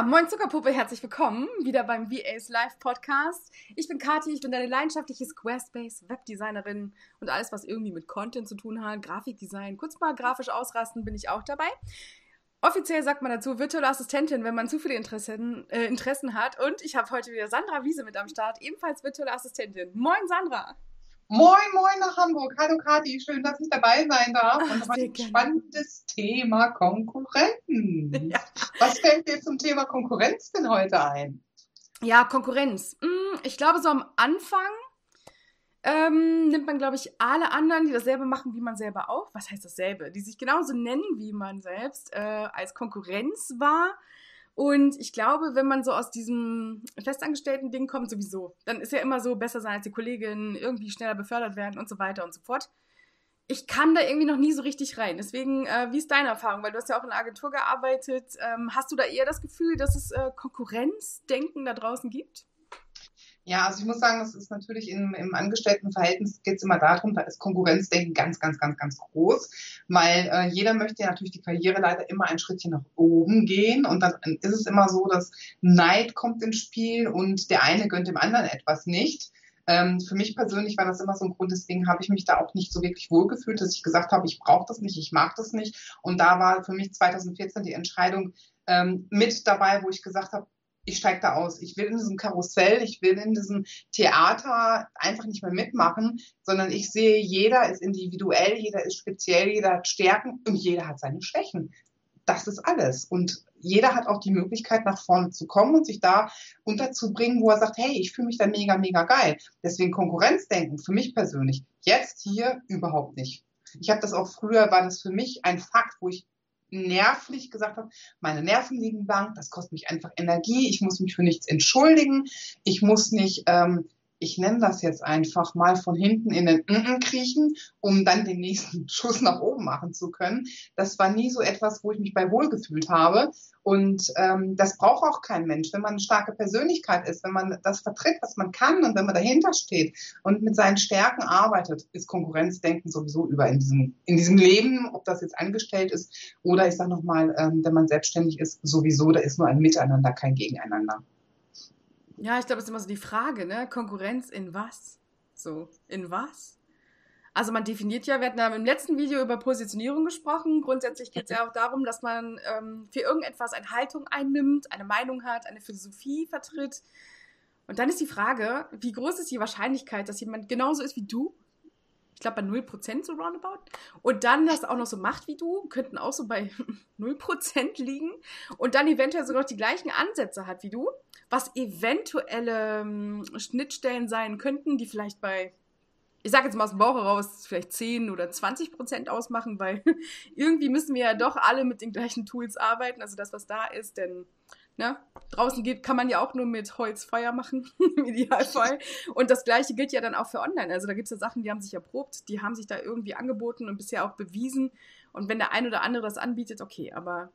Moin Zuckerpuppe, herzlich willkommen wieder beim VAs Live Podcast. Ich bin Kathi, ich bin deine leidenschaftliche Squarespace Webdesignerin und alles, was irgendwie mit Content zu tun hat, Grafikdesign, kurz mal grafisch ausrasten, bin ich auch dabei. Offiziell sagt man dazu virtuelle Assistentin, wenn man zu viele Interessen, äh, Interessen hat. Und ich habe heute wieder Sandra Wiese mit am Start, ebenfalls virtuelle Assistentin. Moin Sandra! Moin, moin nach Hamburg. Hallo Kathi, schön, dass ich dabei sein darf. Ach, und heute ein spannendes Thema Konkurrenz. Ja. Was fällt dir zum Thema Konkurrenz denn heute ein? Ja, Konkurrenz. Hm, ich glaube, so am Anfang ähm, nimmt man, glaube ich, alle anderen, die dasselbe machen wie man selber auch. Was heißt dasselbe? Die sich genauso nennen wie man selbst, äh, als Konkurrenz wahr. Und ich glaube, wenn man so aus diesem festangestellten Ding kommt, sowieso, dann ist ja immer so besser sein als die Kollegin, irgendwie schneller befördert werden und so weiter und so fort. Ich kann da irgendwie noch nie so richtig rein. Deswegen, äh, wie ist deine Erfahrung? Weil du hast ja auch in einer Agentur gearbeitet. Ähm, hast du da eher das Gefühl, dass es äh, Konkurrenzdenken da draußen gibt? Ja, also ich muss sagen, das ist natürlich im, im Angestelltenverhältnis geht es immer darum, da ist Konkurrenzdenken ganz, ganz, ganz, ganz groß, weil äh, jeder möchte ja natürlich die Karriereleiter immer ein Schrittchen nach oben gehen und dann ist es immer so, dass Neid kommt ins Spiel und der eine gönnt dem anderen etwas nicht. Ähm, für mich persönlich war das immer so ein Grund, deswegen habe ich mich da auch nicht so wirklich wohlgefühlt, dass ich gesagt habe, ich brauche das nicht, ich mag das nicht. Und da war für mich 2014 die Entscheidung ähm, mit dabei, wo ich gesagt habe, ich steige da aus. Ich will in diesem Karussell, ich will in diesem Theater einfach nicht mehr mitmachen, sondern ich sehe, jeder ist individuell, jeder ist speziell, jeder hat Stärken und jeder hat seine Schwächen. Das ist alles. Und jeder hat auch die Möglichkeit, nach vorne zu kommen und sich da unterzubringen, wo er sagt, hey, ich fühle mich da mega, mega geil. Deswegen Konkurrenzdenken für mich persönlich. Jetzt hier überhaupt nicht. Ich habe das auch früher, war das für mich ein Fakt, wo ich nervlich gesagt habe, meine Nerven liegen blank, das kostet mich einfach Energie, ich muss mich für nichts entschuldigen, ich muss nicht ähm, ich nenne das jetzt einfach mal von hinten in den N kriechen, um dann den nächsten Schuss nach oben machen zu können. Das war nie so etwas, wo ich mich bei wohlgefühlt habe. Und ähm, das braucht auch kein Mensch. Wenn man eine starke Persönlichkeit ist, wenn man das vertritt, was man kann und wenn man dahinter steht und mit seinen Stärken arbeitet, ist Konkurrenzdenken sowieso über in diesem, in diesem Leben, ob das jetzt angestellt ist oder ich sage nochmal, ähm, wenn man selbstständig ist, sowieso, da ist nur ein Miteinander, kein Gegeneinander. Ja, ich glaube, es ist immer so die Frage, ne? Konkurrenz in was? So, in was? Also man definiert ja, wir hatten ja im letzten Video über Positionierung gesprochen. Grundsätzlich geht es ja auch darum, dass man ähm, für irgendetwas eine Haltung einnimmt, eine Meinung hat, eine Philosophie vertritt. Und dann ist die Frage, wie groß ist die Wahrscheinlichkeit, dass jemand genauso ist wie du? Ich glaube bei 0% so roundabout. Und dann das auch noch so macht wie du, könnten auch so bei 0% liegen. Und dann eventuell sogar noch die gleichen Ansätze hat wie du was eventuelle ähm, Schnittstellen sein könnten, die vielleicht bei, ich sage jetzt mal aus dem Bauch heraus, vielleicht 10 oder 20 Prozent ausmachen, weil irgendwie müssen wir ja doch alle mit den gleichen Tools arbeiten, also das, was da ist, denn ne, draußen geht, kann man ja auch nur mit Holz Feuer machen, im Idealfall. Und das gleiche gilt ja dann auch für online. Also da gibt es ja Sachen, die haben sich erprobt, die haben sich da irgendwie angeboten und bisher auch bewiesen. Und wenn der ein oder andere das anbietet, okay, aber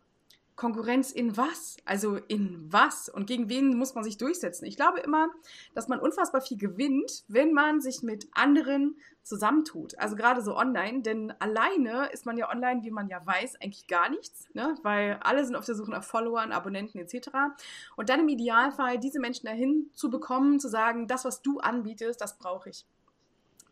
Konkurrenz in was? Also in was? Und gegen wen muss man sich durchsetzen? Ich glaube immer, dass man unfassbar viel gewinnt, wenn man sich mit anderen zusammentut. Also gerade so online, denn alleine ist man ja online, wie man ja weiß, eigentlich gar nichts, ne? weil alle sind auf der Suche nach Followern, Abonnenten etc. Und dann im Idealfall diese Menschen dahin zu bekommen, zu sagen, das, was du anbietest, das brauche ich.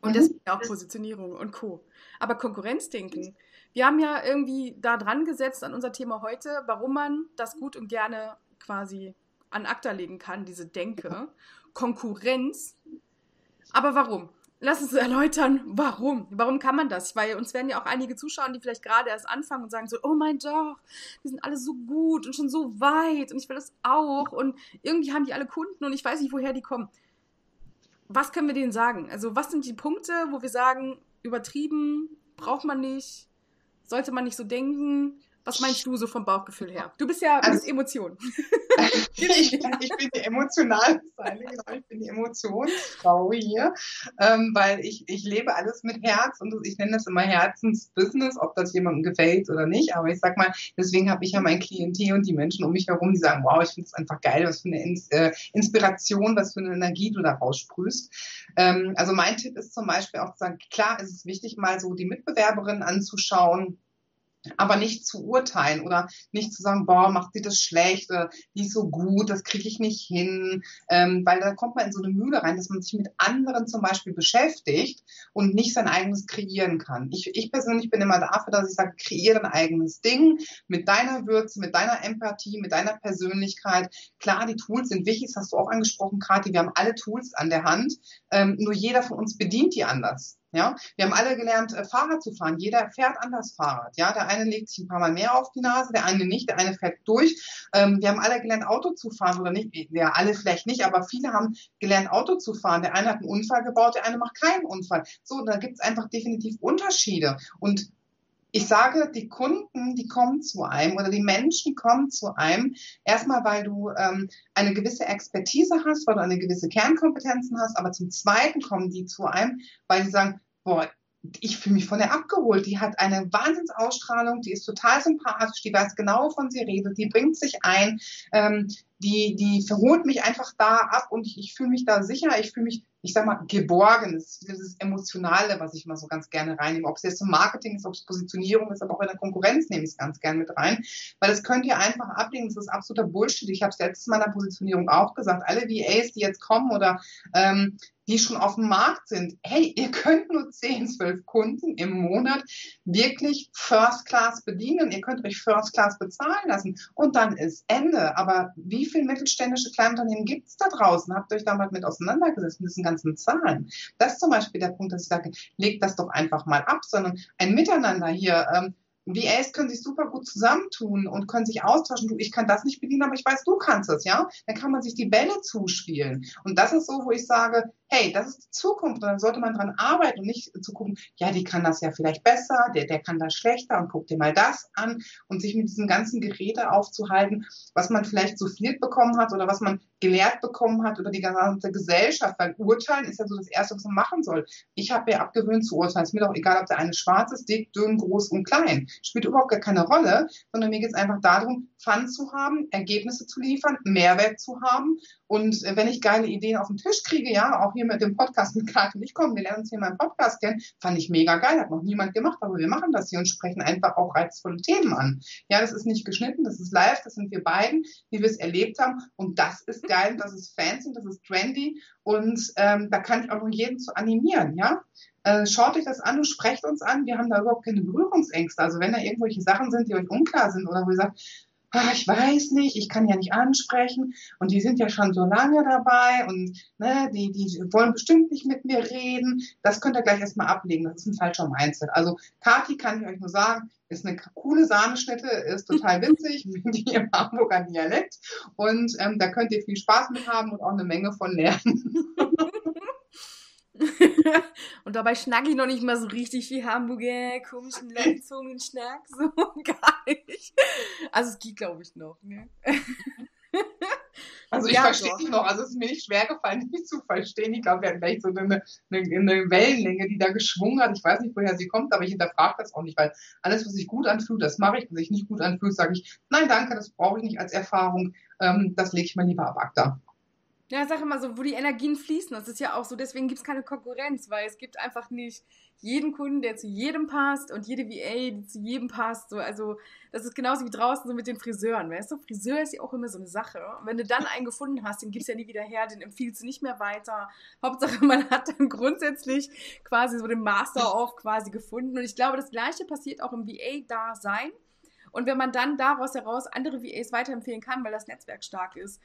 Und mhm. deswegen auch Positionierung und Co. Aber Konkurrenzdenken, wir haben ja irgendwie da dran gesetzt an unser Thema heute, warum man das gut und gerne quasi an ACTA legen kann, diese Denke. Konkurrenz. Aber warum? Lass uns erläutern, warum. Warum kann man das? Weil uns werden ja auch einige zuschauen, die vielleicht gerade erst anfangen und sagen so, oh mein doch, die sind alle so gut und schon so weit und ich will das auch und irgendwie haben die alle Kunden und ich weiß nicht, woher die kommen. Was können wir denen sagen? Also was sind die Punkte, wo wir sagen, übertrieben, braucht man nicht, sollte man nicht so denken? Was meinst du so vom Bauchgefühl her? Du bist ja also, Emotion. ich, bin, ich bin die emotionale Seite, genau. Ich bin die Emotionsfrau hier, ähm, weil ich, ich lebe alles mit Herz und ich nenne das immer Herzensbusiness, ob das jemandem gefällt oder nicht. Aber ich sag mal, deswegen habe ich ja mein Klientel und die Menschen um mich herum, die sagen, wow, ich finde es einfach geil, was für eine Ins äh, Inspiration, was für eine Energie du da raussprühst. Ähm, also mein Tipp ist zum Beispiel auch zu sagen, klar ist es wichtig, mal so die Mitbewerberinnen anzuschauen, aber nicht zu urteilen oder nicht zu sagen, boah, macht sie das schlecht oder die ist so gut, das kriege ich nicht hin, ähm, weil da kommt man in so eine Mühle rein, dass man sich mit anderen zum Beispiel beschäftigt und nicht sein eigenes kreieren kann. Ich, ich persönlich bin immer dafür, dass ich sage, kreiere dein eigenes Ding mit deiner Würze, mit deiner Empathie, mit deiner Persönlichkeit. Klar, die Tools sind wichtig, das hast du auch angesprochen, Kathi, wir haben alle Tools an der Hand, ähm, nur jeder von uns bedient die anders. Ja, wir haben alle gelernt, äh, Fahrrad zu fahren. Jeder fährt anders Fahrrad. Ja, der eine legt sich ein paar Mal mehr auf die Nase, der eine nicht, der eine fährt durch. Ähm, wir haben alle gelernt, Auto zu fahren oder nicht. Ja, alle vielleicht nicht, aber viele haben gelernt, Auto zu fahren. Der eine hat einen Unfall gebaut, der eine macht keinen Unfall. So, da gibt es einfach definitiv Unterschiede. Und ich sage, die Kunden, die kommen zu einem oder die Menschen kommen zu einem, erstmal, weil du ähm, eine gewisse Expertise hast, weil du eine gewisse Kernkompetenzen hast, aber zum Zweiten kommen die zu einem, weil sie sagen, boah, ich fühle mich von der abgeholt. Die hat eine Wahnsinnsausstrahlung, die ist total sympathisch, die weiß genau, wovon sie redet, die bringt sich ein, ähm, die, die verholt mich einfach da ab und ich, ich fühle mich da sicher, ich fühle mich, ich sag mal, geborgen. Das ist dieses Emotionale, was ich mal so ganz gerne reinnehme. Ob es jetzt im Marketing ist, ob es Positionierung ist, aber auch in der Konkurrenz nehme ich es ganz gerne mit rein. Weil das könnt ihr einfach ablegen, das ist absoluter Bullshit. Ich habe es letztes Mal in der Positionierung auch gesagt. Alle VAs, die jetzt kommen oder ähm, die schon auf dem Markt sind, hey, ihr könnt nur 10, 12 Kunden im Monat wirklich First Class bedienen. Ihr könnt euch First Class bezahlen lassen und dann ist Ende. Aber wie viele mittelständische Kleinunternehmen gibt es da draußen? Habt ihr euch damit mit auseinandergesetzt mit diesen ganzen Zahlen? Das ist zum Beispiel der Punkt, dass ich sage, legt das doch einfach mal ab, sondern ein Miteinander hier. Ähm, VAs können sich super gut zusammentun und können sich austauschen. Du, ich kann das nicht bedienen, aber ich weiß, du kannst es, ja? Dann kann man sich die Bälle zuspielen. Und das ist so, wo ich sage, hey, das ist die Zukunft und dann sollte man dran arbeiten und nicht zu gucken, ja, die kann das ja vielleicht besser, der, der kann das schlechter und guck dir mal das an und sich mit diesem ganzen Geräte aufzuhalten, was man vielleicht so viel bekommen hat oder was man gelehrt bekommen hat oder die ganze Gesellschaft, weil urteilen ist ja so das Erste, was man machen soll. Ich habe mir abgewöhnt zu urteilen. Es ist mir doch egal, ob der eine schwarz ist, dick, dünn, groß und klein. Spielt überhaupt gar keine Rolle, sondern mir geht es einfach darum, Fun zu haben, Ergebnisse zu liefern, Mehrwert zu haben und äh, wenn ich geile Ideen auf den Tisch kriege, ja, auch hier mit dem Podcast mit Karin ich komme, wir lernen uns hier mal im Podcast kennen, fand ich mega geil, hat noch niemand gemacht, aber wir machen das hier und sprechen einfach auch reizvolle Themen an. Ja, das ist nicht geschnitten, das ist live, das sind wir beiden, wie wir es erlebt haben und das ist geil, das ist fancy, das ist trendy und ähm, da kann ich auch noch jeden zu animieren, ja. Äh, schaut euch das an und sprecht uns an. Wir haben da überhaupt keine Berührungsängste. Also wenn da irgendwelche Sachen sind, die euch unklar sind oder wo ihr sagt, ah, ich weiß nicht, ich kann ja nicht ansprechen und die sind ja schon so lange dabei und ne, die, die wollen bestimmt nicht mit mir reden. Das könnt ihr gleich erstmal ablegen. Das ist ein falscher Mindset. Also Kati kann ich euch nur sagen, ist eine coole Sahneschnitte, ist total witzig, mit ihrem Hamburger Dialekt und ähm, da könnt ihr viel Spaß mit haben und auch eine Menge von lernen. und dabei schnack ich noch nicht mal so richtig wie Hamburger, komischen Langzungen-Schnack, so gar nicht. Also es geht, glaube ich, noch. Ne? Also ich ja, verstehe dich noch, also es ist mir nicht schwer gefallen, dich zu verstehen. Ich glaube, wir hatten vielleicht so eine, eine, eine, Wellenlänge, die da geschwungen hat. Ich weiß nicht, woher sie kommt, aber ich hinterfrage das auch nicht, weil alles, was sich gut anfühlt, das mache ich. Was sich nicht gut anfühlt, sage ich, nein, danke, das brauche ich nicht als Erfahrung. Ähm, das lege ich mal lieber ab ACTA. Ja, sag immer so, wo die Energien fließen. Das ist ja auch so, deswegen gibt es keine Konkurrenz, weil es gibt einfach nicht jeden Kunden, der zu jedem passt und jede VA, die zu jedem passt. So, also das ist genauso wie draußen so mit den Friseuren. Weißt du, Friseur ist ja auch immer so eine Sache. Und wenn du dann einen gefunden hast, den gibst du ja nie wieder her, den empfiehlst du nicht mehr weiter. Hauptsache, man hat dann grundsätzlich quasi so den Master auch quasi gefunden. Und ich glaube, das Gleiche passiert auch im VA-Dasein. Und wenn man dann daraus heraus andere VAs weiterempfehlen kann, weil das Netzwerk stark ist,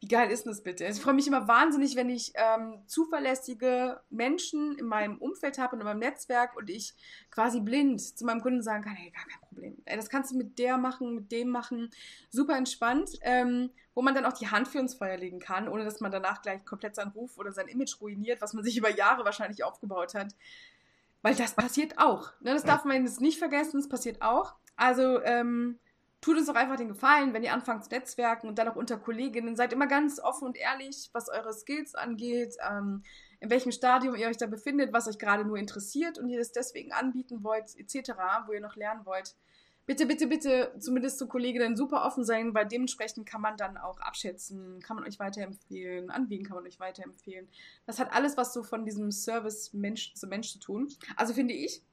wie geil ist das bitte? Ich freue mich immer wahnsinnig, wenn ich ähm, zuverlässige Menschen in meinem Umfeld habe und in meinem Netzwerk und ich quasi blind zu meinem Kunden sagen kann, hey, gar kein Problem. Das kannst du mit der machen, mit dem machen. Super entspannt, ähm, wo man dann auch die Hand für uns Feuer legen kann, ohne dass man danach gleich komplett seinen Ruf oder sein Image ruiniert, was man sich über Jahre wahrscheinlich aufgebaut hat. Weil das passiert auch. Ne? Das darf man jetzt nicht vergessen, das passiert auch. Also, ähm, tut uns doch einfach den Gefallen, wenn ihr anfangt zu netzwerken und dann auch unter Kolleginnen. Seid immer ganz offen und ehrlich, was eure Skills angeht, ähm, in welchem Stadium ihr euch da befindet, was euch gerade nur interessiert und ihr das deswegen anbieten wollt, etc., wo ihr noch lernen wollt. Bitte, bitte, bitte, zumindest zu Kolleginnen super offen sein, weil dementsprechend kann man dann auch abschätzen, kann man euch weiterempfehlen, an wen kann man euch weiterempfehlen. Das hat alles was so von diesem Service Mensch zu Mensch zu tun. Also finde ich,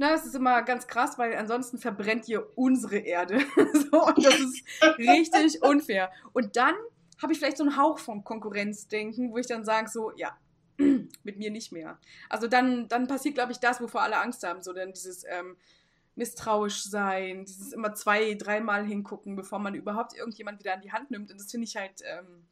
Na, das ist immer ganz krass, weil ansonsten verbrennt ihr unsere Erde. so, und das ist richtig unfair. Und dann habe ich vielleicht so einen Hauch vom Konkurrenzdenken, wo ich dann sage, so, ja, mit mir nicht mehr. Also dann, dann passiert, glaube ich, das, wovor alle Angst haben. So dann dieses ähm, misstrauisch sein, dieses immer zwei, dreimal hingucken, bevor man überhaupt irgendjemand wieder an die Hand nimmt. Und das finde ich halt ähm,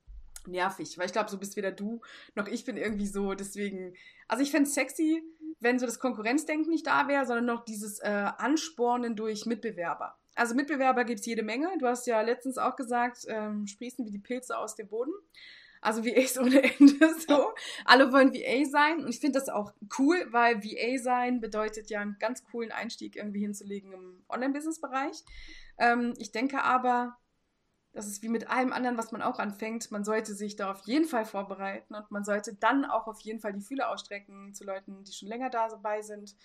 nervig, weil ich glaube, so bist weder du noch ich bin irgendwie so. Deswegen, also ich fände es sexy, wenn so das Konkurrenzdenken nicht da wäre, sondern noch dieses äh, Anspornen durch Mitbewerber. Also Mitbewerber gibt es jede Menge. Du hast ja letztens auch gesagt, ähm, sprießen wie die Pilze aus dem Boden. Also VAs ohne Ende so. Alle wollen VA sein und ich finde das auch cool, weil VA sein bedeutet ja einen ganz coolen Einstieg irgendwie hinzulegen im Online-Business-Bereich. Ähm, ich denke aber, das ist wie mit allem anderen, was man auch anfängt. Man sollte sich da auf jeden Fall vorbereiten und man sollte dann auch auf jeden Fall die Fühler ausstrecken zu Leuten, die schon länger dabei sind,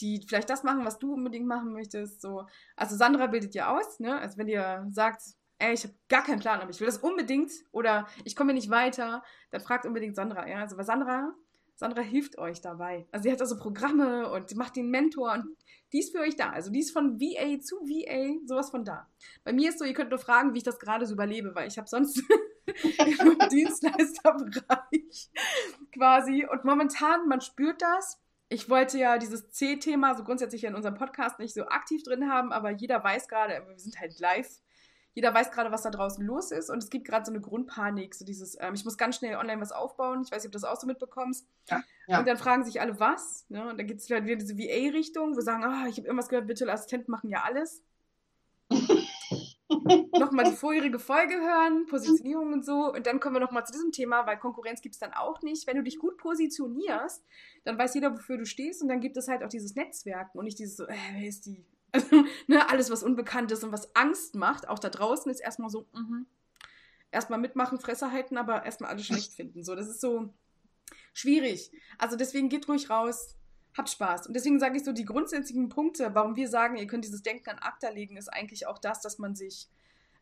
die vielleicht das machen, was du unbedingt machen möchtest. So. Also Sandra bildet ja aus, ne? Also wenn ihr sagt, ey, ich habe gar keinen Plan, aber ich will das unbedingt oder ich komme nicht weiter, dann fragt unbedingt Sandra. Ja? Also weil Sandra, Sandra hilft euch dabei. Also sie hat also Programme und macht den Mentor und die ist für euch da. Also die ist von VA zu VA, sowas von da. Bei mir ist so, ihr könnt nur fragen, wie ich das gerade so überlebe, weil ich habe sonst im Dienstleisterbereich quasi und momentan, man spürt das. Ich wollte ja dieses C-Thema so grundsätzlich in unserem Podcast nicht so aktiv drin haben, aber jeder weiß gerade, wir sind halt live jeder weiß gerade, was da draußen los ist und es gibt gerade so eine Grundpanik, so dieses, ähm, ich muss ganz schnell online was aufbauen, ich weiß nicht, ob du das auch so mitbekommst. Ja, ja. Und dann fragen sich alle, was? Ne? Und dann gibt es halt wieder diese VA-Richtung, wo sagen, oh, ich habe irgendwas gehört, virtuelle Assistenten machen ja alles. nochmal die vorherige Folge hören, Positionierung und so. Und dann kommen wir nochmal zu diesem Thema, weil Konkurrenz gibt es dann auch nicht. Wenn du dich gut positionierst, dann weiß jeder, wofür du stehst und dann gibt es halt auch dieses Netzwerken und nicht dieses so, äh, wer ist die? Also, ne, alles, was unbekannt ist und was Angst macht, auch da draußen, ist erstmal so, mh, erstmal mitmachen, Fresse halten, aber erstmal alles schlecht finden. So, das ist so schwierig. Also deswegen geht ruhig raus, habt Spaß. Und deswegen sage ich so, die grundsätzlichen Punkte, warum wir sagen, ihr könnt dieses Denken an Akta legen, ist eigentlich auch das, dass man sich,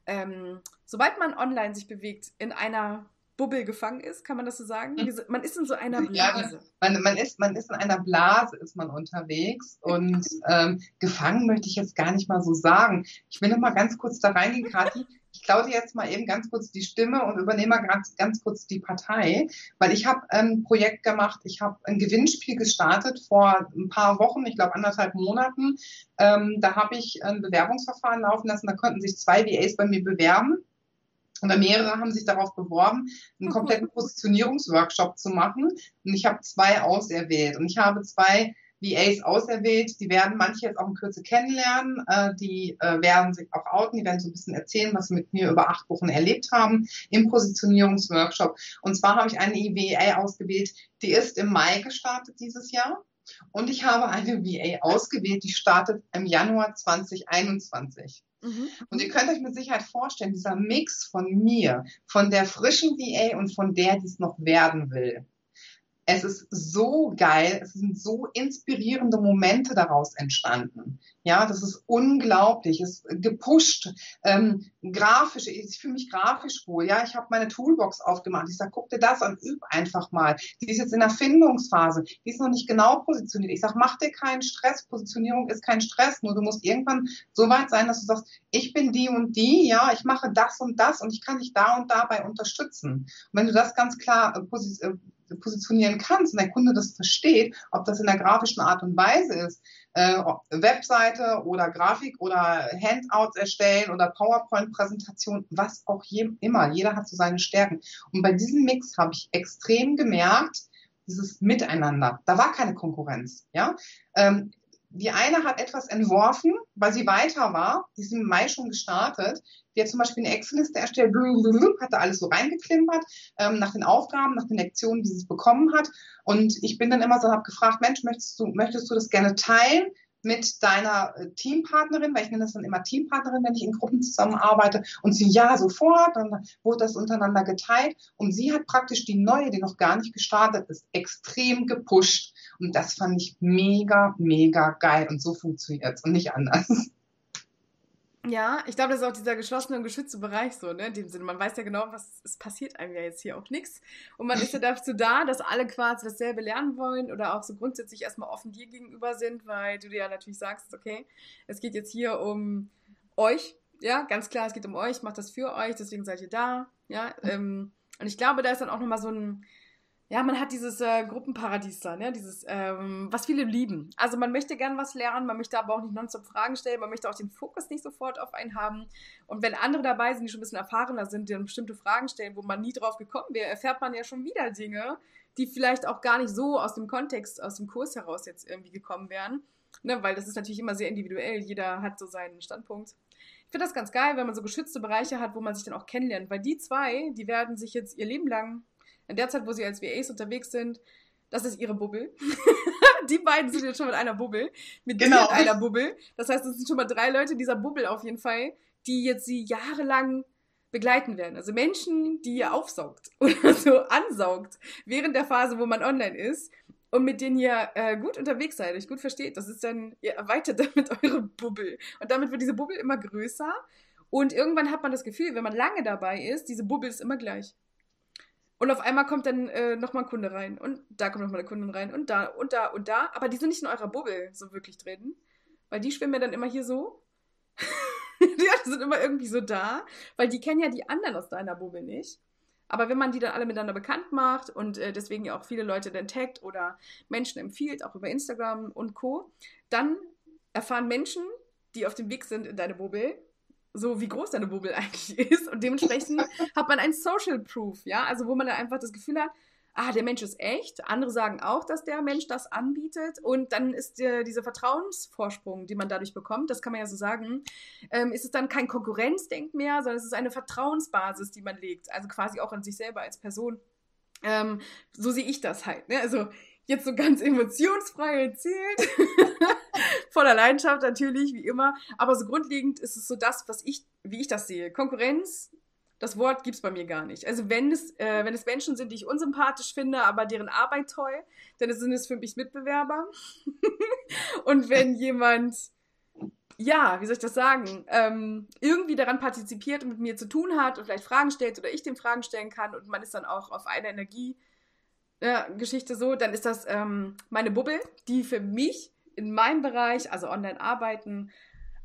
ähm, sobald man online sich bewegt, in einer Bubble gefangen ist, kann man das so sagen? Mhm. Man ist in so einer Blase. Ja, man, man, ist, man ist in einer Blase, ist man unterwegs und ähm, gefangen möchte ich jetzt gar nicht mal so sagen. Ich will noch mal ganz kurz da reingehen, Kathi. Ich klaue dir jetzt mal eben ganz kurz die Stimme und übernehme mal ganz, ganz kurz die Partei, weil ich habe ein Projekt gemacht, ich habe ein Gewinnspiel gestartet vor ein paar Wochen, ich glaube anderthalb Monaten. Ähm, da habe ich ein Bewerbungsverfahren laufen lassen, da konnten sich zwei VAs bei mir bewerben oder mehrere haben sich darauf beworben, einen kompletten Positionierungsworkshop zu machen. Und ich habe zwei auserwählt. Und ich habe zwei VAs auserwählt. Die werden manche jetzt auch in Kürze kennenlernen. Äh, die äh, werden sich auch outen. Die werden so ein bisschen erzählen, was sie mit mir über acht Wochen erlebt haben im Positionierungsworkshop. Und zwar habe ich eine VA ausgewählt, die ist im Mai gestartet dieses Jahr. Und ich habe eine VA ausgewählt, die startet im Januar 2021. Mhm. Und ihr könnt euch mit Sicherheit vorstellen, dieser Mix von mir, von der frischen VA und von der, die es noch werden will. Es ist so geil, es sind so inspirierende Momente daraus entstanden. Ja, das ist unglaublich, es ist gepusht, ähm, grafisch, ich fühle mich grafisch wohl. Ja, ich habe meine Toolbox aufgemacht. Ich sage, guck dir das an, üb einfach mal. Die ist jetzt in der Findungsphase, die ist noch nicht genau positioniert. Ich sage, mach dir keinen Stress, Positionierung ist kein Stress, nur du musst irgendwann so weit sein, dass du sagst, ich bin die und die, ja, ich mache das und das und ich kann dich da und dabei unterstützen. Und wenn du das ganz klar äh, äh positionieren kannst und der Kunde das versteht, ob das in der grafischen Art und Weise ist, äh, Webseite oder Grafik oder Handouts erstellen oder PowerPoint-Präsentation, was auch je, immer. Jeder hat so seine Stärken. Und bei diesem Mix habe ich extrem gemerkt, dieses Miteinander. Da war keine Konkurrenz. Ja, ähm, die eine hat etwas entworfen, weil sie weiter war, die ist im Mai schon gestartet. Die hat zum Beispiel eine Excel-Liste erstellt, hat da alles so reingeklimpert, ähm, nach den Aufgaben, nach den Lektionen, die sie bekommen hat. Und ich bin dann immer so, habe gefragt, Mensch, möchtest du, möchtest du das gerne teilen? Mit deiner äh, Teampartnerin, weil ich nenne das dann immer Teampartnerin, wenn ich in Gruppen zusammenarbeite. Und sie, ja, sofort, dann wurde das untereinander geteilt. Und sie hat praktisch die neue, die noch gar nicht gestartet ist, extrem gepusht. Und das fand ich mega, mega geil. Und so funktioniert es und nicht anders. Ja, ich glaube, das ist auch dieser geschlossene und geschützte Bereich so, ne? In dem Sinne, man weiß ja genau, was es passiert einem ja jetzt hier auch nichts. Und man ist ja dazu da, dass alle quasi dasselbe lernen wollen oder auch so grundsätzlich erstmal offen dir gegenüber sind, weil du dir ja natürlich sagst, okay, es geht jetzt hier um euch, ja, ganz klar, es geht um euch, macht das für euch, deswegen seid ihr da, ja. Ähm, und ich glaube, da ist dann auch nochmal so ein, ja, man hat dieses äh, Gruppenparadies da, ne? Dieses, ähm, was viele lieben. Also man möchte gern was lernen, man möchte aber auch nicht nonstop Fragen stellen, man möchte auch den Fokus nicht sofort auf einen haben. Und wenn andere dabei sind, die schon ein bisschen erfahrener sind, die dann bestimmte Fragen stellen, wo man nie drauf gekommen wäre, erfährt man ja schon wieder Dinge, die vielleicht auch gar nicht so aus dem Kontext, aus dem Kurs heraus jetzt irgendwie gekommen wären. Ne? Weil das ist natürlich immer sehr individuell, jeder hat so seinen Standpunkt. Ich finde das ganz geil, wenn man so geschützte Bereiche hat, wo man sich dann auch kennenlernt, weil die zwei, die werden sich jetzt ihr Leben lang in der Zeit, wo sie als VAs unterwegs sind, das ist ihre Bubbel. die beiden sind jetzt schon mit einer Bubbel, mit genau. dir einer Bubbel. Das heißt, es sind schon mal drei Leute in dieser Bubbel auf jeden Fall, die jetzt sie jahrelang begleiten werden. Also Menschen, die ihr aufsaugt oder so ansaugt während der Phase, wo man online ist und mit denen ihr äh, gut unterwegs seid, euch gut versteht. Das ist dann, ihr erweitert damit eure Bubbel. Und damit wird diese Bubbel immer größer. Und irgendwann hat man das Gefühl, wenn man lange dabei ist, diese Bubbel ist immer gleich. Und auf einmal kommt dann äh, nochmal ein Kunde rein. Und da kommt nochmal eine Kundin rein. Und da und da und da. Aber die sind nicht in eurer Bubble so wirklich drin. Weil die schwimmen ja dann immer hier so. die sind immer irgendwie so da. Weil die kennen ja die anderen aus deiner Bubble nicht. Aber wenn man die dann alle miteinander bekannt macht und äh, deswegen ja auch viele Leute dann taggt oder Menschen empfiehlt, auch über Instagram und Co., dann erfahren Menschen, die auf dem Weg sind in deine Bubble, so wie groß deine Bubble eigentlich ist. Und dementsprechend hat man ein Social Proof, ja, also wo man dann einfach das Gefühl hat, ah, der Mensch ist echt. Andere sagen auch, dass der Mensch das anbietet. Und dann ist der, dieser Vertrauensvorsprung, den man dadurch bekommt, das kann man ja so sagen, ähm, ist es dann kein Konkurrenzdenk mehr, sondern es ist eine Vertrauensbasis, die man legt. Also quasi auch an sich selber als Person. Ähm, so sehe ich das halt. Ne? Also jetzt so ganz emotionsfrei erzählt. Voller Leidenschaft natürlich, wie immer. Aber so grundlegend ist es so das, was ich, wie ich das sehe. Konkurrenz, das Wort gibt es bei mir gar nicht. Also wenn es, äh, wenn es Menschen sind, die ich unsympathisch finde, aber deren Arbeit toll, dann sind es für mich Mitbewerber. Und wenn jemand, ja, wie soll ich das sagen, ähm, irgendwie daran partizipiert und mit mir zu tun hat und vielleicht Fragen stellt oder ich dem Fragen stellen kann und man ist dann auch auf einer Energie, äh, Geschichte so, dann ist das ähm, meine Bubble, die für mich in meinem Bereich, also online arbeiten,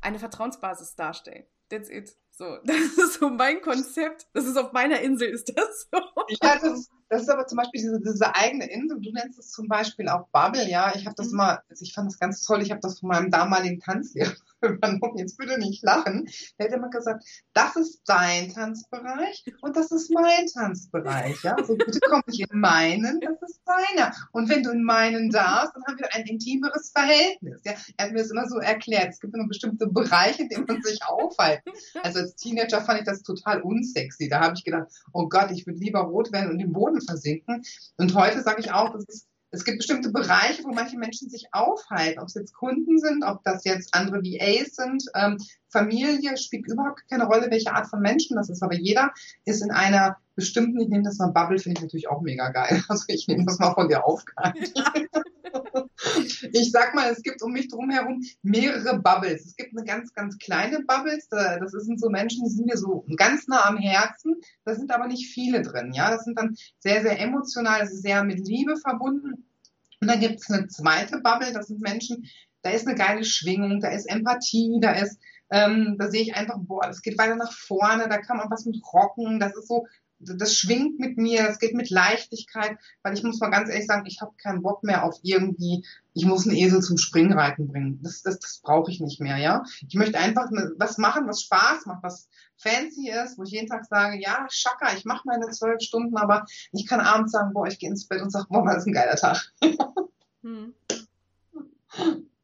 eine Vertrauensbasis darstellt. That's it. So, das ist so mein Konzept. Das ist auf meiner Insel, ist das so. Ja, das ist, das ist aber zum Beispiel diese, diese eigene Insel. Du nennst es zum Beispiel auch Bubble, ja. Ich habe das mhm. mal, also ich fand das ganz toll. Ich habe das von meinem damaligen Tanzlehrer übernommen. Jetzt bitte nicht lachen. Der hat immer gesagt, das ist dein Tanzbereich und das ist mein Tanzbereich, ja. Also bitte komm nicht in meinen, das ist deiner. Und wenn du in meinen darfst, dann haben wir ein intimeres Verhältnis, ja. Er hat mir das immer so erklärt. Es gibt nur bestimmte Bereiche, in denen man sich aufhalten. Also als Teenager fand ich das total unsexy. Da habe ich gedacht, oh Gott, ich würde lieber rot werden und im Boden versinken. Und heute sage ich auch, ist es gibt bestimmte Bereiche, wo manche Menschen sich aufhalten, ob es jetzt Kunden sind, ob das jetzt andere VAs sind. Ähm, Familie spielt überhaupt keine Rolle, welche Art von Menschen das ist, aber jeder ist in einer bestimmten, ich nehme das mal Bubble, finde ich natürlich auch mega geil. Also ich nehme das mal von dir auf. Ich sag mal, es gibt um mich drum herum mehrere Bubbles. Es gibt eine ganz, ganz kleine Bubbles. Das sind so Menschen, die sind mir so ganz nah am Herzen. Da sind aber nicht viele drin. Ja, das sind dann sehr, sehr emotional, das ist sehr mit Liebe verbunden. Und dann gibt es eine zweite Bubble. Das sind Menschen, da ist eine geile Schwingung, da ist Empathie, da ist ähm, da sehe ich einfach, boah, das geht weiter nach vorne, da kann man was mit rocken, das ist so das schwingt mit mir, das geht mit Leichtigkeit, weil ich muss mal ganz ehrlich sagen, ich habe keinen Bock mehr auf irgendwie, ich muss einen Esel zum Springreiten bringen. Das, das, das brauche ich nicht mehr, ja. Ich möchte einfach was machen, was Spaß macht, was fancy ist, wo ich jeden Tag sage, ja, Schaka, ich mache meine zwölf Stunden, aber ich kann abends sagen, boah, ich gehe ins Bett und sage, boah, das ist ein geiler Tag. hm.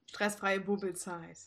Stressfreie Bubbelzeit.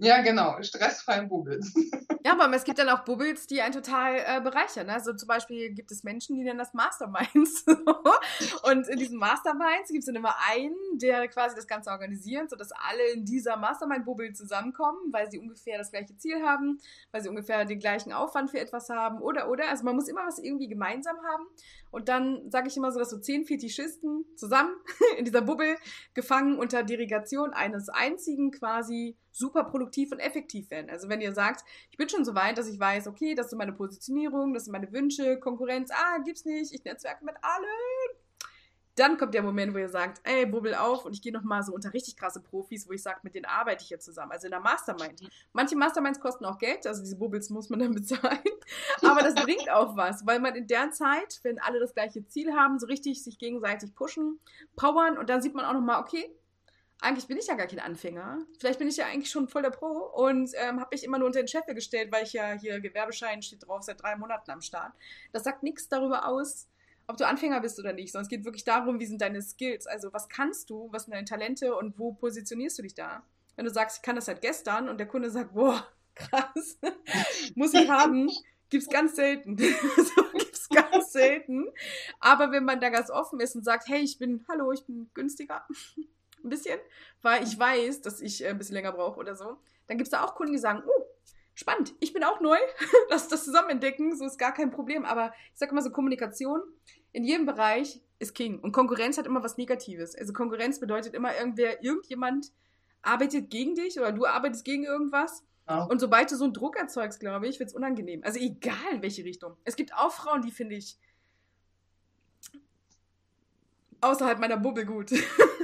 Ja, genau, stressfreie Bubbles. Ja, aber es gibt dann auch Bubbles, die einen total äh, bereichern. Ne? Also zum Beispiel gibt es Menschen, die nennen das Masterminds. und in diesen Masterminds gibt es dann immer einen, der quasi das Ganze organisiert, sodass alle in dieser Mastermind-Bubble zusammenkommen, weil sie ungefähr das gleiche Ziel haben, weil sie ungefähr den gleichen Aufwand für etwas haben oder, oder. Also man muss immer was irgendwie gemeinsam haben. Und dann sage ich immer so, dass so zehn Fetischisten zusammen in dieser Bubble gefangen unter Dirigation eines einzigen quasi super produktiv und effektiv werden. Also wenn ihr sagt, ich bin schon so weit, dass ich weiß, okay, das ist meine Positionierung, das sind meine Wünsche, Konkurrenz, ah, gibt's nicht, ich netzwerke mit allen. Dann kommt der Moment, wo ihr sagt, ey, bubbel auf und ich gehe nochmal so unter richtig krasse Profis, wo ich sage, mit denen arbeite ich jetzt zusammen. Also in der Mastermind. Manche Masterminds kosten auch Geld, also diese Bubbles muss man dann bezahlen. Aber das bringt auch was, weil man in der Zeit, wenn alle das gleiche Ziel haben, so richtig sich gegenseitig pushen, powern und dann sieht man auch nochmal, okay, eigentlich bin ich ja gar kein Anfänger. Vielleicht bin ich ja eigentlich schon voll der Pro und ähm, habe mich immer nur unter den Scheffel gestellt, weil ich ja hier Gewerbeschein steht drauf seit drei Monaten am Start. Das sagt nichts darüber aus, ob du Anfänger bist oder nicht, sondern es geht wirklich darum, wie sind deine Skills. Also was kannst du, was sind deine Talente und wo positionierst du dich da? Wenn du sagst, ich kann das seit gestern und der Kunde sagt, boah, krass, muss ich haben, gibt's ganz selten. so gibt's ganz selten. Aber wenn man da ganz offen ist und sagt, hey, ich bin, hallo, ich bin günstiger, ein bisschen, weil ich weiß, dass ich äh, ein bisschen länger brauche oder so, dann gibt's da auch Kunden, die sagen, oh, spannend, ich bin auch neu, lass das zusammen entdecken, so ist gar kein Problem. Aber ich sage immer so, Kommunikation in jedem Bereich ist King. Und Konkurrenz hat immer was Negatives. Also Konkurrenz bedeutet immer, irgendwer, irgendjemand arbeitet gegen dich oder du arbeitest gegen irgendwas. Oh. Und sobald du so einen Druck erzeugst, glaube ich, wird es unangenehm. Also egal in welche Richtung. Es gibt auch Frauen, die finde ich außerhalb meiner Bubble gut.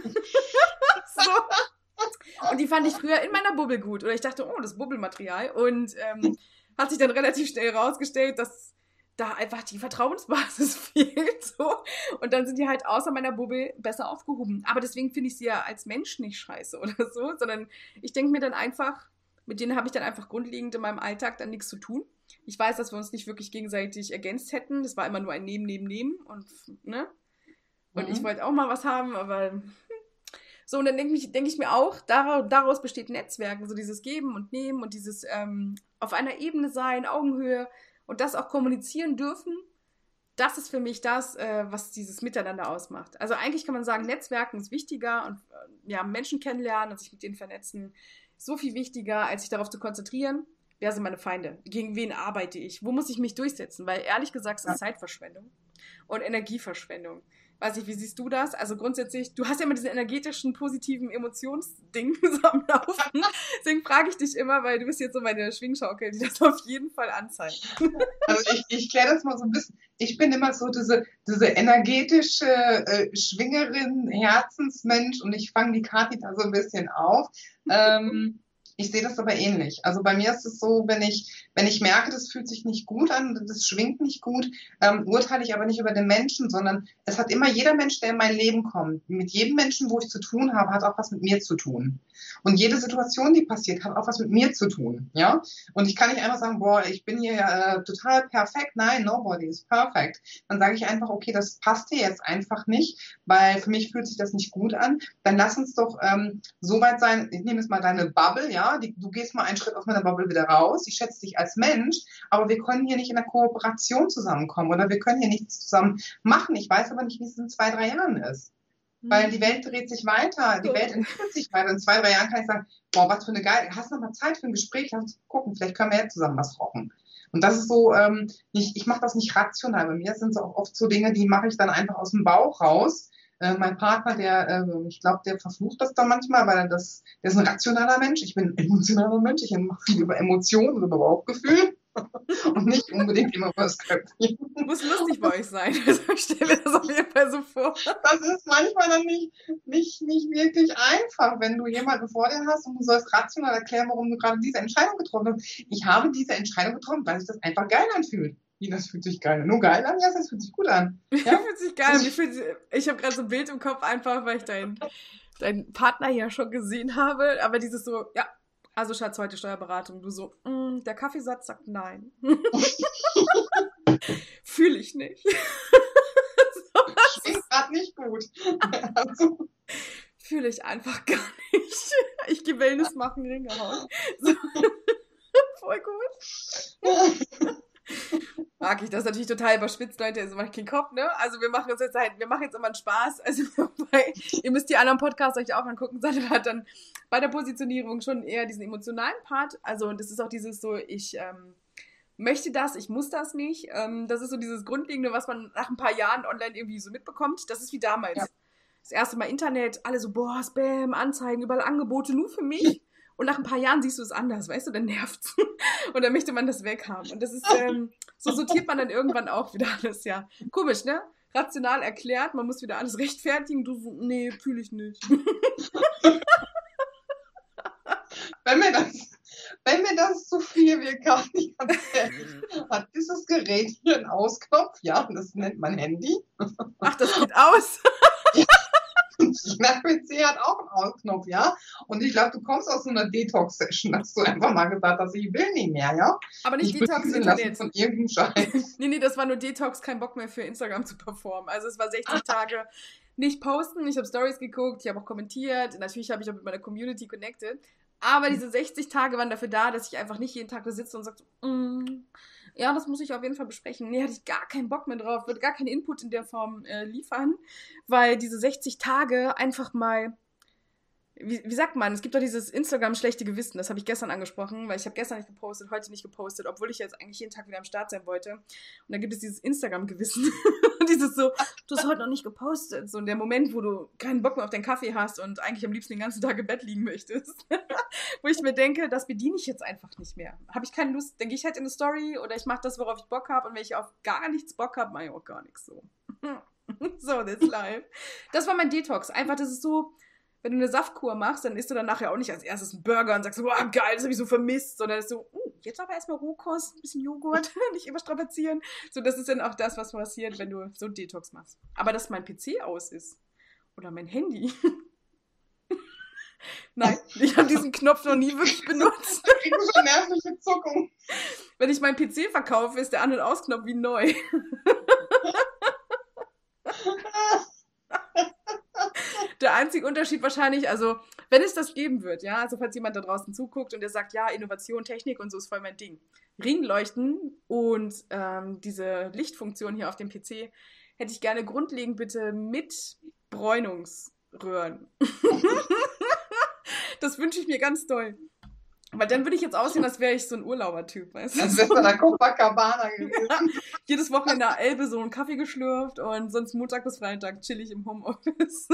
so. Und die fand ich früher in meiner Bubble gut. Oder ich dachte, oh, das Bubbelmaterial. Und ähm, hat sich dann relativ schnell rausgestellt, dass da einfach die Vertrauensbasis fehlt. So. Und dann sind die halt außer meiner Bubble besser aufgehoben. Aber deswegen finde ich sie ja als Mensch nicht scheiße oder so, sondern ich denke mir dann einfach, mit denen habe ich dann einfach grundlegend in meinem Alltag dann nichts zu tun. Ich weiß, dass wir uns nicht wirklich gegenseitig ergänzt hätten. Das war immer nur ein Neben, Neben, Neben. Und, ne? Und mhm. ich wollte auch mal was haben, aber. So, und dann denke ich, denk ich mir auch, daraus, daraus besteht Netzwerken, so dieses Geben und Nehmen und dieses ähm, auf einer Ebene sein, Augenhöhe und das auch kommunizieren dürfen, das ist für mich das, äh, was dieses Miteinander ausmacht. Also eigentlich kann man sagen, Netzwerken ist wichtiger und äh, ja, Menschen kennenlernen und sich mit denen vernetzen, so viel wichtiger, als sich darauf zu konzentrieren, wer sind meine Feinde, gegen wen arbeite ich, wo muss ich mich durchsetzen, weil ehrlich gesagt, es ist Zeitverschwendung und Energieverschwendung weiß ich, wie siehst du das? Also grundsätzlich, du hast ja immer diesen energetischen, positiven Emotionsding so am Laufen. Deswegen frage ich dich immer, weil du bist jetzt so meine Schwingschaukel, die das auf jeden Fall anzeigt. Also ich, ich kläre das mal so ein bisschen. Ich bin immer so diese, diese energetische äh, Schwingerin, Herzensmensch und ich fange die Kati da so ein bisschen auf. Ähm, ich sehe das aber ähnlich. Also bei mir ist es so, wenn ich, wenn ich merke, das fühlt sich nicht gut an, das schwingt nicht gut, ähm, urteile ich aber nicht über den Menschen, sondern es hat immer jeder Mensch, der in mein Leben kommt. Mit jedem Menschen, wo ich zu tun habe, hat auch was mit mir zu tun. Und jede Situation, die passiert, hat auch was mit mir zu tun. Ja? Und ich kann nicht einfach sagen, boah, ich bin hier äh, total perfekt. Nein, nobody is perfect. Dann sage ich einfach, okay, das passt dir jetzt einfach nicht, weil für mich fühlt sich das nicht gut an. Dann lass uns doch ähm, so weit sein, ich nehme jetzt mal deine Bubble, ja, die, du gehst mal einen Schritt aus meiner Bubble wieder raus, ich schätze dich als Mensch, aber wir können hier nicht in der Kooperation zusammenkommen oder wir können hier nichts zusammen machen. Ich weiß aber nicht, wie es in zwei, drei Jahren ist. Mhm. Weil die Welt dreht sich weiter, die Welt entwickelt sich weiter. In zwei, drei Jahren kann ich sagen, boah, was für eine geile, hast du noch mal Zeit für ein Gespräch, lass uns gucken, vielleicht können wir jetzt zusammen was rocken. Und das ist so, ähm, ich, ich mache das nicht rational. Bei mir sind so auch oft so Dinge, die mache ich dann einfach aus dem Bauch raus äh, mein Partner, der, äh, ich glaube, der verflucht das dann manchmal, weil er das, der ist ein rationaler Mensch. Ich bin ein emotionaler Mensch. Ich mache viel über Emotionen und über Bauchgefühl. und nicht unbedingt immer über das Köpfchen. Muss lustig bei euch sein. Also ich stelle das auf jeden Fall so vor. Das ist manchmal dann nicht, nicht, nicht wirklich einfach, wenn du jemanden vor dir hast und du sollst rational erklären, warum du gerade diese Entscheidung getroffen hast. Ich habe diese Entscheidung getroffen, weil sich das einfach geil anfühlt. Wie, das fühlt sich geil an? Nur geil an? Ja, das fühlt sich gut an. Ja, fühlt sich geil an. Ich, ich habe gerade so ein Bild im Kopf einfach, weil ich deinen dein Partner ja schon gesehen habe. Aber dieses so, ja, also Schatz, heute Steuerberatung. Du so, mm, der Kaffeesatz sagt nein. Fühle ich nicht. so, Klingt gerade nicht gut. also. Fühle ich einfach gar nicht. Ich gehe Wellness machen, Ringe hauen. So. Voll gut mag ich. Das natürlich total überspitzt, Leute. Also macht keinen Kopf, ne? Also wir machen uns jetzt halt, wir machen jetzt immer einen Spaß. Also ihr müsst die anderen Podcasts euch auch angucken. Sandra hat dann bei der Positionierung schon eher diesen emotionalen Part. Also und das ist auch dieses so, ich ähm, möchte das, ich muss das nicht. Ähm, das ist so dieses Grundlegende, was man nach ein paar Jahren online irgendwie so mitbekommt. Das ist wie damals. Ja. Das erste Mal Internet, alle so, boah, Spam, Anzeigen, überall Angebote, nur für mich. Und nach ein paar Jahren siehst du es anders, weißt du, dann nervt's. Und dann möchte man das weghaben. Und das ist, ähm, so sortiert man dann irgendwann auch wieder alles, ja. Komisch, ne? Rational erklärt, man muss wieder alles rechtfertigen. Du so, nee, fühle ich nicht. wenn mir das, wenn mir das zu viel wird, gar nicht ganz ehrlich, hat dieses Gerät hier einen Ausknopf, ja, das nennt man Handy. Ach, das geht aus. Ja. Mein PC hat auch einen Ausknopf, ja. Und ich glaube, du kommst aus so einer Detox-Session, dass du einfach mal gesagt hast, ich will nicht mehr, ja. Aber nicht ich Detox Internet. von irgendeinem Scheiß. nee, nee, das war nur Detox, kein Bock mehr für Instagram zu performen. Also es war 60 Tage nicht posten. Ich habe Stories geguckt, ich habe auch kommentiert. Natürlich habe ich auch mit meiner Community connected. Aber diese 60 Tage waren dafür da, dass ich einfach nicht jeden Tag da sitze und sage, mm, ja, das muss ich auf jeden Fall besprechen. Nee, hatte ich gar keinen Bock mehr drauf, würde gar keinen Input in der Form äh, liefern, weil diese 60 Tage einfach mal wie, wie sagt man, es gibt doch dieses Instagram schlechte Gewissen, das habe ich gestern angesprochen, weil ich habe gestern nicht gepostet, heute nicht gepostet, obwohl ich jetzt eigentlich jeden Tag wieder am Start sein wollte. Und dann gibt es dieses Instagram-Gewissen, dieses so, du hast heute noch nicht gepostet, so in der Moment, wo du keinen Bock mehr auf deinen Kaffee hast und eigentlich am liebsten den ganzen Tag im Bett liegen möchtest, wo ich mir denke, das bediene ich jetzt einfach nicht mehr. Habe ich keine Lust, dann gehe ich halt in eine Story oder ich mache das, worauf ich Bock habe und wenn ich auf gar nichts Bock habe, mache ich auch gar nichts so. so, that's life. Das war mein Detox. Einfach, das ist so, wenn du eine Saftkur machst, dann isst du dann nachher auch nicht als erstes einen Burger und sagst, wow, geil, das habe ich so vermisst, sondern ist so, uh, jetzt aber erstmal Rohkost, ein bisschen Joghurt, nicht überstrapazieren. So, das ist dann auch das, was passiert, wenn du so Detox machst. Aber dass mein PC aus ist oder mein Handy. Nein, ich habe diesen Knopf noch nie wirklich benutzt. Ich kriege schon nervliche Zuckung. Wenn ich meinen PC verkaufe, ist der An- und Ausknopf wie neu. Der einzige Unterschied wahrscheinlich, also wenn es das geben wird, ja, also falls jemand da draußen zuguckt und der sagt, ja, Innovation, Technik und so ist voll mein Ding. Ringleuchten und ähm, diese Lichtfunktion hier auf dem PC hätte ich gerne grundlegend bitte mit Bräunungsröhren. das wünsche ich mir ganz doll. Weil dann würde ich jetzt aussehen, als wäre ich so ein Urlaubertyp, weißt du? Als wäre der Copacabana gewesen. Ja, jedes Wochenende in der Elbe so einen Kaffee geschlürft und sonst Montag bis Freitag chillig im Homeoffice.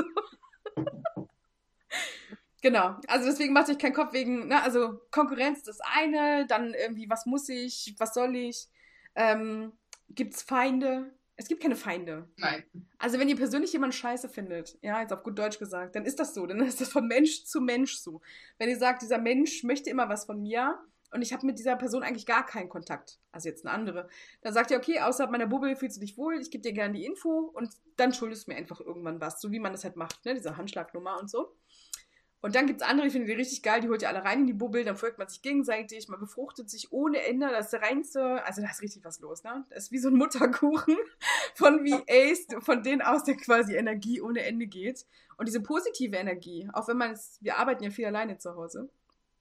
Genau, also deswegen macht euch keinen Kopf wegen, ne, also Konkurrenz das eine, dann irgendwie, was muss ich, was soll ich, ähm, gibt's Feinde? Es gibt keine Feinde. Nein. Also wenn ihr persönlich jemanden scheiße findet, ja, jetzt auf gut Deutsch gesagt, dann ist das so, dann ist das von Mensch zu Mensch so. Wenn ihr sagt, dieser Mensch möchte immer was von mir und ich habe mit dieser Person eigentlich gar keinen Kontakt, also jetzt eine andere, dann sagt ihr, okay, außerhalb meiner Bubble fühlst du dich wohl, ich gebe dir gerne die Info und dann schuldest du mir einfach irgendwann was, so wie man das halt macht, ne, diese Handschlagnummer und so. Und dann gibt es andere, die finden die richtig geil, die holt ihr alle rein in die Bubble, dann folgt man sich gegenseitig, man befruchtet sich ohne Ende, das ist der reinste, also da ist richtig was los, ne? Das ist wie so ein Mutterkuchen von Ace, von denen aus der quasi Energie ohne Ende geht. Und diese positive Energie, auch wenn man es, wir arbeiten ja viel alleine zu Hause.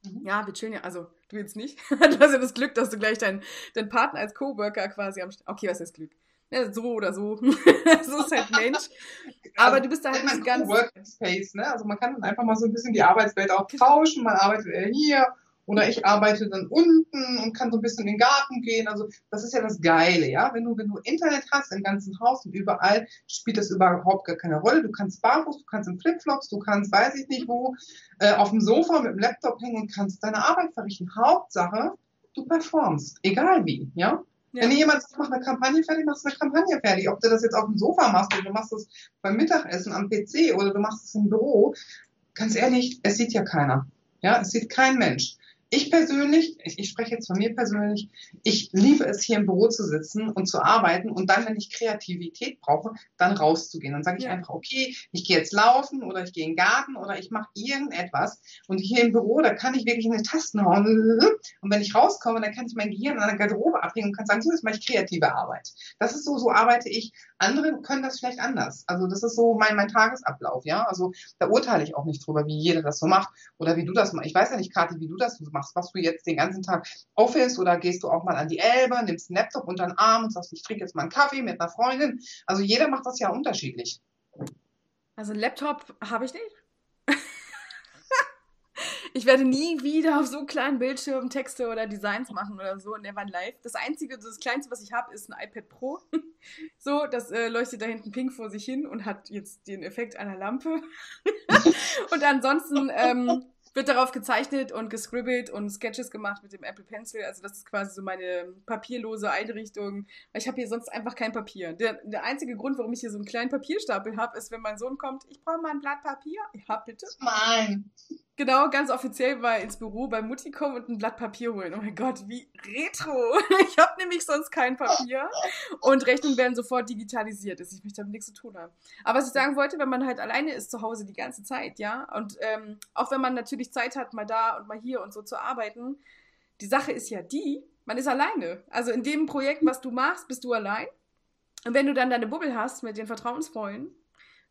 Mhm. Ja, wir chillen ja, also du jetzt nicht. du hast ja das Glück, dass du gleich deinen dein Partner als Coworker quasi am Okay, was ist Glück? Ja, so oder so. so ist halt Mensch. Aber also, du bist da halt nicht ganz. Workspace, ne? Also man kann einfach mal so ein bisschen die Arbeitswelt auch tauschen. Man arbeitet eher hier oder ich arbeite dann unten und kann so ein bisschen in den Garten gehen. Also das ist ja das Geile, ja. Wenn du, wenn du Internet hast im ganzen Haus und überall, spielt das überhaupt gar keine Rolle. Du kannst barfuß, du kannst in Flipflops, du kannst weiß ich nicht wo, äh, auf dem Sofa mit dem Laptop hängen und kannst deine Arbeit verrichten. Hauptsache, du performst, egal wie, ja. Ja. Wenn jemand sagt, mach eine Kampagne fertig, machst du eine Kampagne fertig. Ob du das jetzt auf dem Sofa machst oder du machst das beim Mittagessen am PC oder du machst es im Büro, ganz ehrlich, es sieht ja keiner. Ja, es sieht kein Mensch. Ich persönlich, ich, ich, spreche jetzt von mir persönlich, ich liebe es, hier im Büro zu sitzen und zu arbeiten und dann, wenn ich Kreativität brauche, dann rauszugehen. Dann sage ich ja. einfach, okay, ich gehe jetzt laufen oder ich gehe in den Garten oder ich mache irgendetwas. Und hier im Büro, da kann ich wirklich in die Tasten hauen. Und wenn ich rauskomme, dann kann ich mein Gehirn an der Garderobe abhängen und kann sagen, so ist meine kreative Arbeit. Das ist so, so arbeite ich. Andere können das vielleicht anders. Also das ist so mein, mein Tagesablauf, ja. Also da urteile ich auch nicht drüber, wie jeder das so macht oder wie du das machst. Ich weiß ja nicht, Kathi, wie du das machst machst, was du jetzt den ganzen Tag aufhältst oder gehst du auch mal an die Elbe, nimmst einen Laptop unter den Arm und sagst, ich trinke jetzt mal einen Kaffee mit einer Freundin. Also jeder macht das ja unterschiedlich. Also einen Laptop habe ich nicht. ich werde nie wieder auf so kleinen Bildschirmen Texte oder Designs machen oder so in der Wand live. Das einzige, das kleinste, was ich habe, ist ein iPad Pro. so, das äh, leuchtet da hinten pink vor sich hin und hat jetzt den Effekt einer Lampe. und ansonsten ähm, wird darauf gezeichnet und gescribbelt und Sketches gemacht mit dem Apple Pencil. Also das ist quasi so meine papierlose Einrichtung. Weil ich habe hier sonst einfach kein Papier. Der, der einzige Grund, warum ich hier so einen kleinen Papierstapel habe, ist, wenn mein Sohn kommt, ich brauche mal ein Blatt Papier. Ja, bitte. Nein. Genau, ganz offiziell mal ins Büro bei Mutti kommen und ein Blatt Papier holen. Oh mein Gott, wie retro. Ich habe nämlich sonst kein Papier. Und Rechnungen werden sofort digitalisiert. Ich möchte damit nichts zu tun haben. Aber was ich sagen wollte, wenn man halt alleine ist zu Hause die ganze Zeit, ja, und ähm, auch wenn man natürlich Zeit hat, mal da und mal hier und so zu arbeiten, die Sache ist ja die, man ist alleine. Also in dem Projekt, was du machst, bist du allein. Und wenn du dann deine Bubbel hast mit den Vertrauensvollen,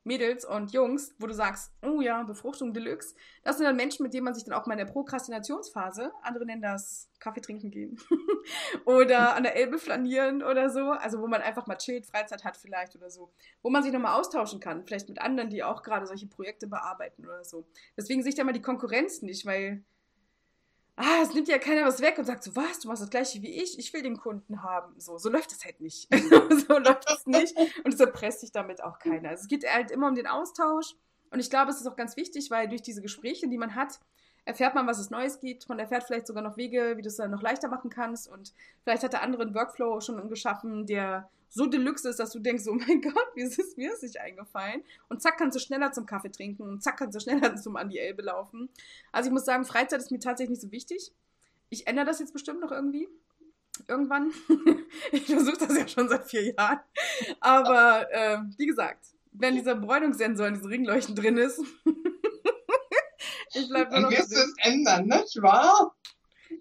Mädels und Jungs, wo du sagst, oh ja, Befruchtung Deluxe, das sind dann Menschen, mit denen man sich dann auch mal in der Prokrastinationsphase, andere nennen das Kaffee trinken gehen oder an der Elbe flanieren oder so, also wo man einfach mal chillt, Freizeit hat vielleicht oder so, wo man sich nochmal austauschen kann, vielleicht mit anderen, die auch gerade solche Projekte bearbeiten oder so. Deswegen sehe ich da mal die Konkurrenz nicht, weil ah, es nimmt ja keiner was weg und sagt so, was, du machst das gleiche wie ich, ich will den Kunden haben. So, so läuft das halt nicht. so läuft es nicht und es erpresst sich damit auch keiner. Also es geht halt immer um den Austausch und ich glaube, es ist auch ganz wichtig, weil durch diese Gespräche, die man hat, erfährt man, was es Neues gibt. Man erfährt vielleicht sogar noch Wege, wie du es dann noch leichter machen kannst und vielleicht hat der andere einen Workflow schon geschaffen, der so deluxe ist, dass du denkst, oh mein Gott, wie ist es mir ist nicht eingefallen? Und zack, kannst du schneller zum Kaffee trinken und zack, kannst du schneller zum an die Elbe laufen. Also ich muss sagen, Freizeit ist mir tatsächlich nicht so wichtig. Ich ändere das jetzt bestimmt noch irgendwie. Irgendwann. ich versuche das ja schon seit vier Jahren. Aber äh, wie gesagt, wenn dieser Bräunungssensor in diesem Ringleuchten drin ist, ich nur noch. Dann wirst du es ändern, nicht wahr?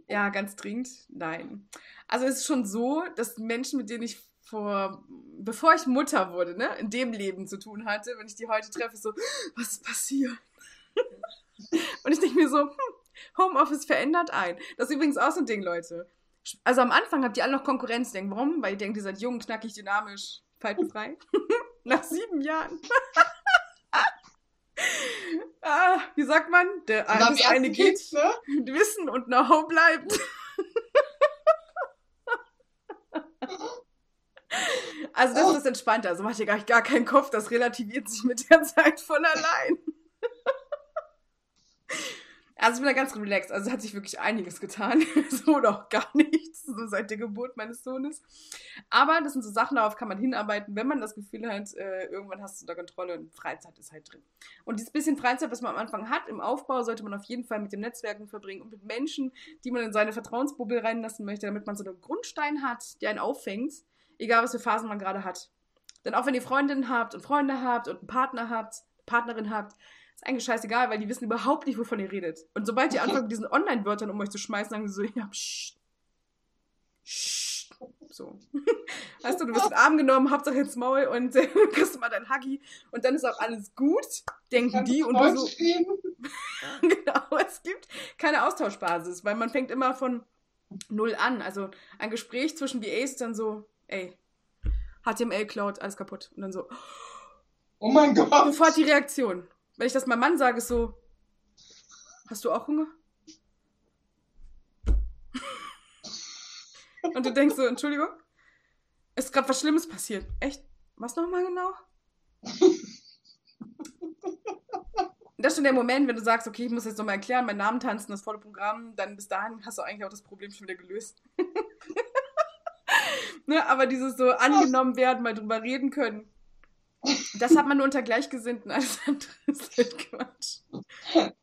Ja, ganz dringend. Nein. Also es ist schon so, dass Menschen, mit denen ich vor, bevor ich Mutter wurde, ne, in dem Leben zu tun hatte, wenn ich die heute treffe, so, was ist passiert? Und ich denke mir so, hm, Homeoffice verändert ein. Das ist übrigens auch so ein Ding, Leute. Also am Anfang habt ihr alle noch Konkurrenz. Denkt, warum? Weil ihr denkt, ihr seid jung, knackig, dynamisch, faltenfrei. Nach sieben Jahren. ah, wie sagt man? Der das eine geht, ne? Wissen und Know-how bleibt. Also das oh. ist entspannter. Also macht ihr gar, gar keinen Kopf. Das relativiert sich mit der Zeit von allein. Also ich bin da ganz relaxed. Also hat sich wirklich einiges getan. so noch gar nichts. So seit der Geburt meines Sohnes. Aber das sind so Sachen, darauf kann man hinarbeiten, wenn man das Gefühl hat, äh, irgendwann hast du da Kontrolle und Freizeit ist halt drin. Und dieses bisschen Freizeit, was man am Anfang hat, im Aufbau, sollte man auf jeden Fall mit dem Netzwerken verbringen und mit Menschen, die man in seine Vertrauensbubbel reinlassen möchte, damit man so einen Grundstein hat, der einen auffängt egal was für Phasen man gerade hat. Denn auch wenn ihr Freundinnen habt und Freunde habt und einen Partner habt, Partnerin habt, ist eigentlich scheißegal, weil die wissen überhaupt nicht, wovon ihr redet. Und sobald ihr anfangt, mit diesen Online-Wörtern um euch zu schmeißen, sagen sie so, ja, psch, psch, so. Weißt du, du wirst in den Arm genommen, Hauptsache ins Maul und äh, kriegst mal dein Huggy und dann ist auch alles gut, denken die und du so. genau, es gibt keine Austauschbasis, weil man fängt immer von null an. Also ein Gespräch zwischen VAs ist dann so, ey, HTML Cloud, alles kaputt. Und dann so, oh mein Gott. Sofort die Reaktion. Wenn ich das meinem Mann sage, ist so, hast du auch Hunger? Und du denkst so, Entschuldigung, ist gerade was Schlimmes passiert. Echt? Was nochmal genau? das ist schon der Moment, wenn du sagst, okay, ich muss jetzt nochmal erklären, meinen Namen tanzen, das volle Programm, dann bis dahin hast du eigentlich auch das Problem schon wieder gelöst. ne, aber dieses so angenommen werden, mal drüber reden können, das hat man nur unter Gleichgesinnten, alles andere ist halt Quatsch.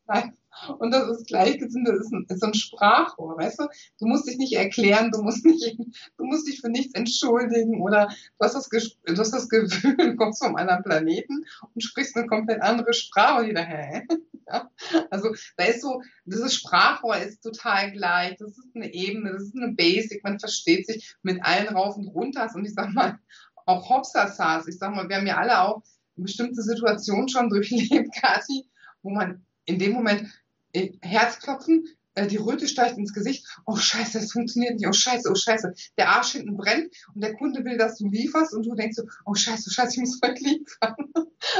Nein. Und das ist Gleichgesinnt, das ist ein, ist ein Sprachrohr, weißt du? Du musst dich nicht erklären, du musst, nicht, du musst dich für nichts entschuldigen oder du hast das, du hast das Gefühl, du kommst vom anderen Planeten und sprichst eine komplett andere Sprache und jeder, hä? Ja? Also da ist so, dieses Sprachrohr ist total gleich, das ist eine Ebene, das ist eine Basic, man versteht sich mit allen rauf und runter und ich sag mal, auch Hopsasas, ich sag mal, wir haben ja alle auch bestimmte Situationen schon durchlebt, Kathi, wo man in dem Moment äh, Herzklopfen, äh, die Röte steigt ins Gesicht. Oh Scheiße, das funktioniert nicht. Oh Scheiße, oh Scheiße. Der Arsch hinten brennt und der Kunde will, dass du lieferst und du denkst so, oh Scheiße, oh Scheiße, ich muss heute liefern.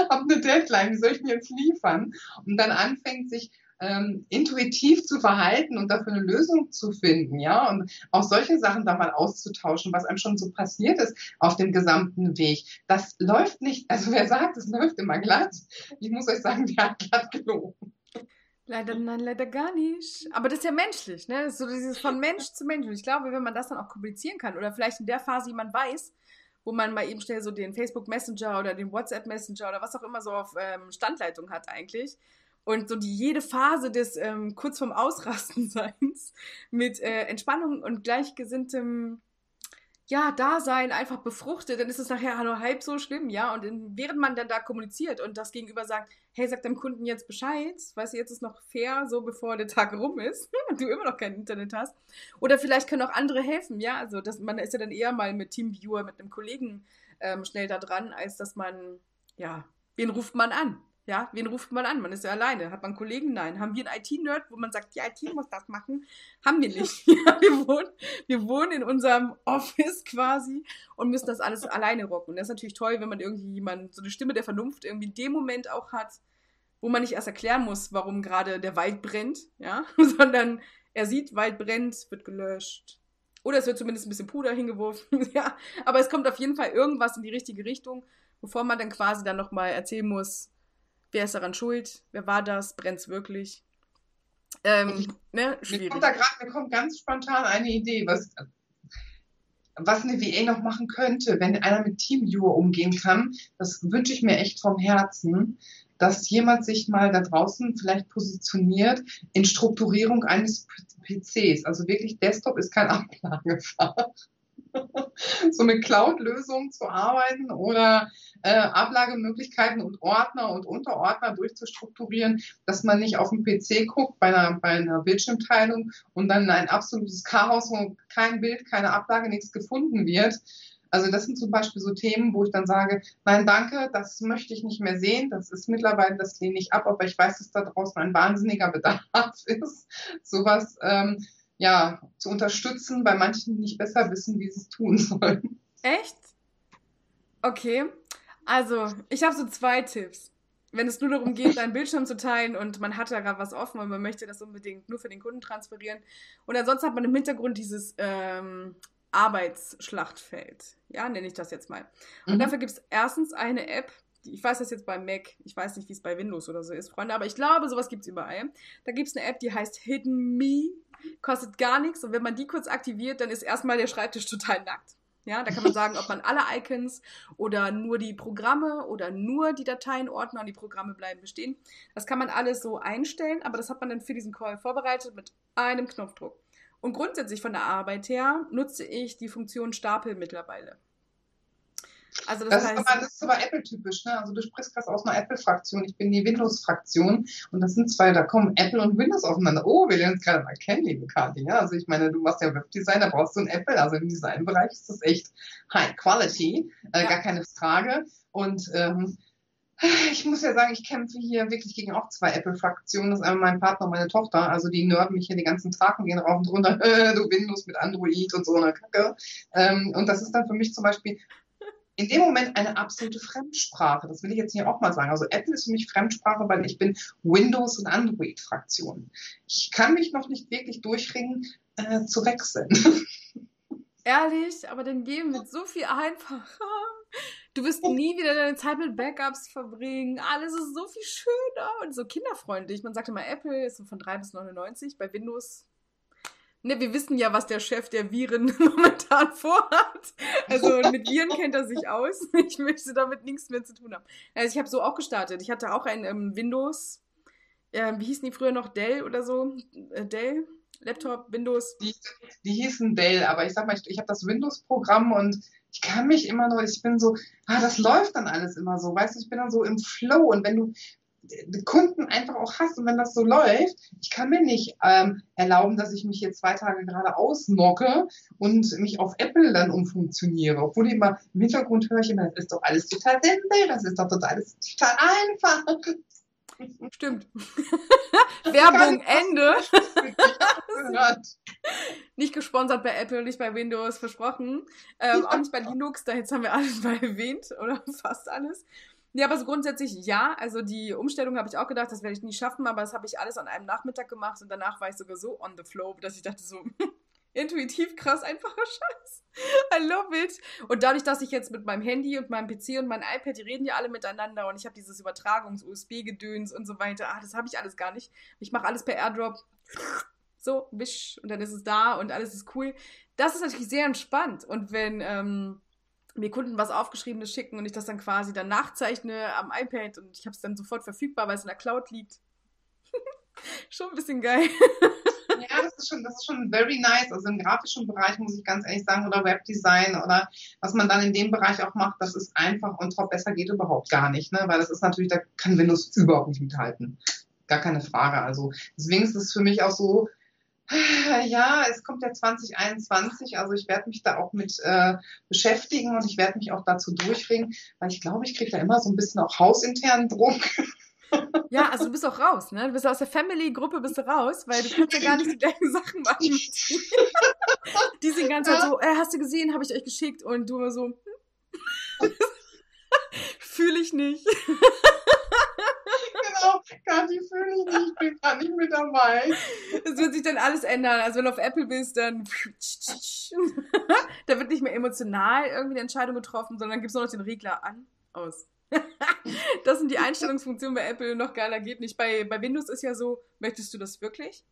Hab eine Deadline, wie soll ich denn jetzt liefern? Und dann anfängt sich ähm, intuitiv zu verhalten und dafür eine Lösung zu finden, ja, und auch solche Sachen da mal auszutauschen, was einem schon so passiert ist auf dem gesamten Weg. Das läuft nicht, also wer sagt, es läuft immer glatt, ich muss euch sagen, der hat glatt gelogen. Leider, nein, leider gar nicht. Aber das ist ja menschlich, ne? So dieses von Mensch zu Mensch. Und ich glaube, wenn man das dann auch kommunizieren kann oder vielleicht in der Phase jemand weiß, wo man mal eben schnell so den Facebook Messenger oder den WhatsApp Messenger oder was auch immer so auf ähm, Standleitung hat eigentlich. Und so die jede Phase des ähm, kurz vorm Ausrastenseins mit äh, Entspannung und gleichgesinntem ja, Dasein einfach befruchtet, dann ist es nachher nur halb so schlimm, ja. Und in, während man dann da kommuniziert und das Gegenüber sagt, hey, sag deinem Kunden jetzt Bescheid, weißt du, jetzt ist noch fair, so bevor der Tag rum ist und du immer noch kein Internet hast. Oder vielleicht können auch andere helfen, ja. Also das, man ist ja dann eher mal mit Teamviewer, mit einem Kollegen ähm, schnell da dran, als dass man, ja, wen ruft man an? Ja, wen ruft man an? Man ist ja alleine. Hat man Kollegen? Nein. Haben wir einen IT-Nerd, wo man sagt, die IT muss das machen? Haben wir nicht. Ja, wir, wohnen, wir wohnen in unserem Office quasi und müssen das alles alleine rocken. Und das ist natürlich toll, wenn man irgendwie jemanden, so eine Stimme der Vernunft irgendwie in dem Moment auch hat, wo man nicht erst erklären muss, warum gerade der Wald brennt, ja, sondern er sieht, Wald brennt, wird gelöscht. Oder es wird zumindest ein bisschen Puder hingeworfen, ja. Aber es kommt auf jeden Fall irgendwas in die richtige Richtung, bevor man dann quasi dann nochmal erzählen muss, Wer ist daran schuld? Wer war das? Brennt es wirklich? Ähm, ne? Schwierig. Mir kommt da gerade, mir kommt ganz spontan eine Idee, was, was eine VA noch machen könnte, wenn einer mit Teamviewer umgehen kann. Das wünsche ich mir echt vom Herzen, dass jemand sich mal da draußen vielleicht positioniert in Strukturierung eines PCs. Also wirklich, Desktop ist kein Ablagefach. so mit Cloud-Lösungen zu arbeiten oder äh, Ablagemöglichkeiten und Ordner und Unterordner durchzustrukturieren, dass man nicht auf dem PC guckt bei einer, bei einer Bildschirmteilung und dann ein absolutes Chaos, wo kein Bild, keine Ablage, nichts gefunden wird. Also das sind zum Beispiel so Themen, wo ich dann sage, nein, danke, das möchte ich nicht mehr sehen. Das ist mittlerweile, das lehne ich ab, aber ich weiß, dass da draußen ein wahnsinniger Bedarf ist. Sowas ähm, ja, zu unterstützen, weil manchen nicht besser wissen, wie sie es tun sollen. Echt? Okay. Also, ich habe so zwei Tipps. Wenn es nur darum geht, einen Bildschirm zu teilen und man hat da gerade was offen und man möchte das unbedingt nur für den Kunden transferieren. Und ansonsten hat man im Hintergrund dieses ähm, Arbeitsschlachtfeld. Ja, nenne ich das jetzt mal. Und mhm. dafür gibt es erstens eine App, ich weiß das jetzt bei Mac, ich weiß nicht, wie es bei Windows oder so ist, Freunde, aber ich glaube, sowas gibt es überall. Da gibt es eine App, die heißt Hidden Me kostet gar nichts und wenn man die kurz aktiviert, dann ist erstmal der Schreibtisch total nackt. Ja, da kann man sagen, ob man alle Icons oder nur die Programme oder nur die Dateienordner und die Programme bleiben bestehen. Das kann man alles so einstellen, aber das hat man dann für diesen Call vorbereitet mit einem Knopfdruck. Und grundsätzlich von der Arbeit her nutze ich die Funktion Stapel mittlerweile. Also das, das, heißt, ist aber, das ist aber Apple-typisch, ne? Also du sprichst gerade aus einer Apple-Fraktion, ich bin die Windows-Fraktion und das sind zwei, da kommen Apple und Windows aufeinander. Oh, wir lernen uns gerade mal kennen, liebe Kathi. Ja? Also ich meine, du machst ja Webdesign, da brauchst du ein Apple. Also im Designbereich ist das echt High Quality, äh, ja. gar keine Frage. Und ähm, ich muss ja sagen, ich kämpfe hier wirklich gegen auch zwei Apple-Fraktionen. Das ist einmal mein Partner und meine Tochter. Also die nörden mich hier den ganzen Tag und gehen rauf und runter, du Windows mit Android und so eine Kacke. Ähm, und das ist dann für mich zum Beispiel in dem Moment eine absolute Fremdsprache. Das will ich jetzt hier auch mal sagen. Also Apple ist für mich Fremdsprache, weil ich bin Windows- und Android-Fraktion. Ich kann mich noch nicht wirklich durchringen, äh, zu wechseln. Ehrlich, aber dann gehen wird so viel einfacher. Du wirst nie wieder deine Zeit mit Backups verbringen. Alles ist so viel schöner und so kinderfreundlich. Man sagt immer, Apple ist so von 3 bis 99. Bei Windows Ne, wir wissen ja, was der Chef der Viren momentan vorhat. Also mit Viren kennt er sich aus. Ich möchte damit nichts mehr zu tun haben. Also ich habe so auch gestartet. Ich hatte auch ein ähm, Windows, äh, wie hießen die früher noch? Dell oder so? Äh, Dell? Laptop, Windows? Die, die hießen Dell, aber ich sag mal, ich, ich habe das Windows-Programm und ich kann mich immer nur, ich bin so, ah, das läuft dann alles immer so, weißt du, ich bin dann so im Flow und wenn du, Kunden einfach auch hast. Und wenn das so läuft, ich kann mir nicht ähm, erlauben, dass ich mich jetzt zwei Tage gerade ausnocke und mich auf Apple dann umfunktioniere. Obwohl ich immer im Hintergrund höre ich immer, das ist doch alles total simpel, das ist doch total, alles total einfach. Stimmt. Werbung Ende. nicht gesponsert bei Apple, nicht bei Windows, versprochen. Ähm, auch nicht bei Linux, da jetzt haben wir alles mal erwähnt oder fast alles. Ja, aber so grundsätzlich ja. Also die Umstellung habe ich auch gedacht, das werde ich nie schaffen, aber das habe ich alles an einem Nachmittag gemacht und danach war ich sogar so on the flow, dass ich dachte so, intuitiv krass, einfacher Scheiß. I love it. Und dadurch, dass ich jetzt mit meinem Handy und meinem PC und meinem iPad, die reden ja alle miteinander und ich habe dieses Übertragungs-USB-Gedöns und so weiter. Ah, das habe ich alles gar nicht. Ich mache alles per AirDrop. So, wisch, und dann ist es da und alles ist cool. Das ist natürlich sehr entspannt. Und wenn ähm, mir Kunden was Aufgeschriebenes schicken und ich das dann quasi dann nachzeichne am iPad und ich habe es dann sofort verfügbar, weil es in der Cloud liegt. schon ein bisschen geil. ja, das ist schon, das ist schon very nice. Also im grafischen Bereich muss ich ganz ehrlich sagen, oder Webdesign oder was man dann in dem Bereich auch macht, das ist einfach und top besser geht überhaupt gar nicht, ne? Weil das ist natürlich, da kann Windows überhaupt nicht mithalten. Gar keine Frage. Also deswegen ist es für mich auch so, ja, es kommt ja 2021, also ich werde mich da auch mit äh, beschäftigen und ich werde mich auch dazu durchringen, weil ich glaube, ich kriege da immer so ein bisschen auch hausinternen Druck. Ja, also du bist auch raus, ne? Du bist aus der Family-Gruppe bist du raus, weil du kannst ja gar nicht die gleichen Sachen machen. die sind ganz ja. Zeit so, äh, hast du gesehen, habe ich euch geschickt und du immer so, hm? fühle ich nicht. Genau, Kathi fühle ich nicht, ich bin gar nicht mit dabei. Es wird sich dann alles ändern. Also wenn du auf Apple bist, dann da wird nicht mehr emotional irgendwie eine Entscheidung getroffen, sondern gibt es nur noch den Regler an, aus. das sind die Einstellungsfunktionen bei Apple noch geiler geht nicht. Bei, bei Windows ist ja so, möchtest du das wirklich?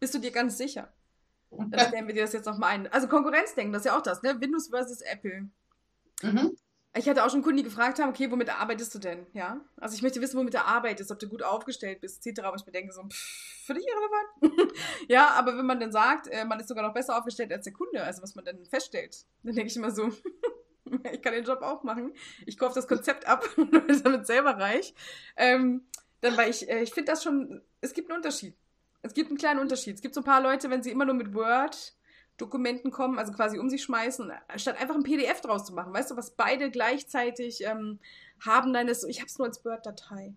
Bist du dir ganz sicher? Dann stellen wir dir das jetzt nochmal ein. Also Konkurrenzdenken, das ist ja auch das, ne? Windows versus Apple. Mhm. Ich hatte auch schon Kunden, die gefragt haben, okay, womit arbeitest du denn? Ja. Also ich möchte wissen, womit du arbeitest, ob du gut aufgestellt bist, etc. Und ich mir denke so, pff, für dich irrelevant. ja, aber wenn man dann sagt, äh, man ist sogar noch besser aufgestellt als der Kunde, also was man dann feststellt, dann denke ich immer so, ich kann den Job auch machen. Ich kaufe das Konzept ab und bin damit selber reich. Ähm, dann, weil ich, äh, ich finde das schon, es gibt einen Unterschied. Es gibt einen kleinen Unterschied. Es gibt so ein paar Leute, wenn sie immer nur mit Word Dokumenten kommen, also quasi um sich schmeißen, statt einfach ein PDF draus zu machen. Weißt du, was beide gleichzeitig ähm, haben, dann ist so, ich habe es nur als Word-Datei.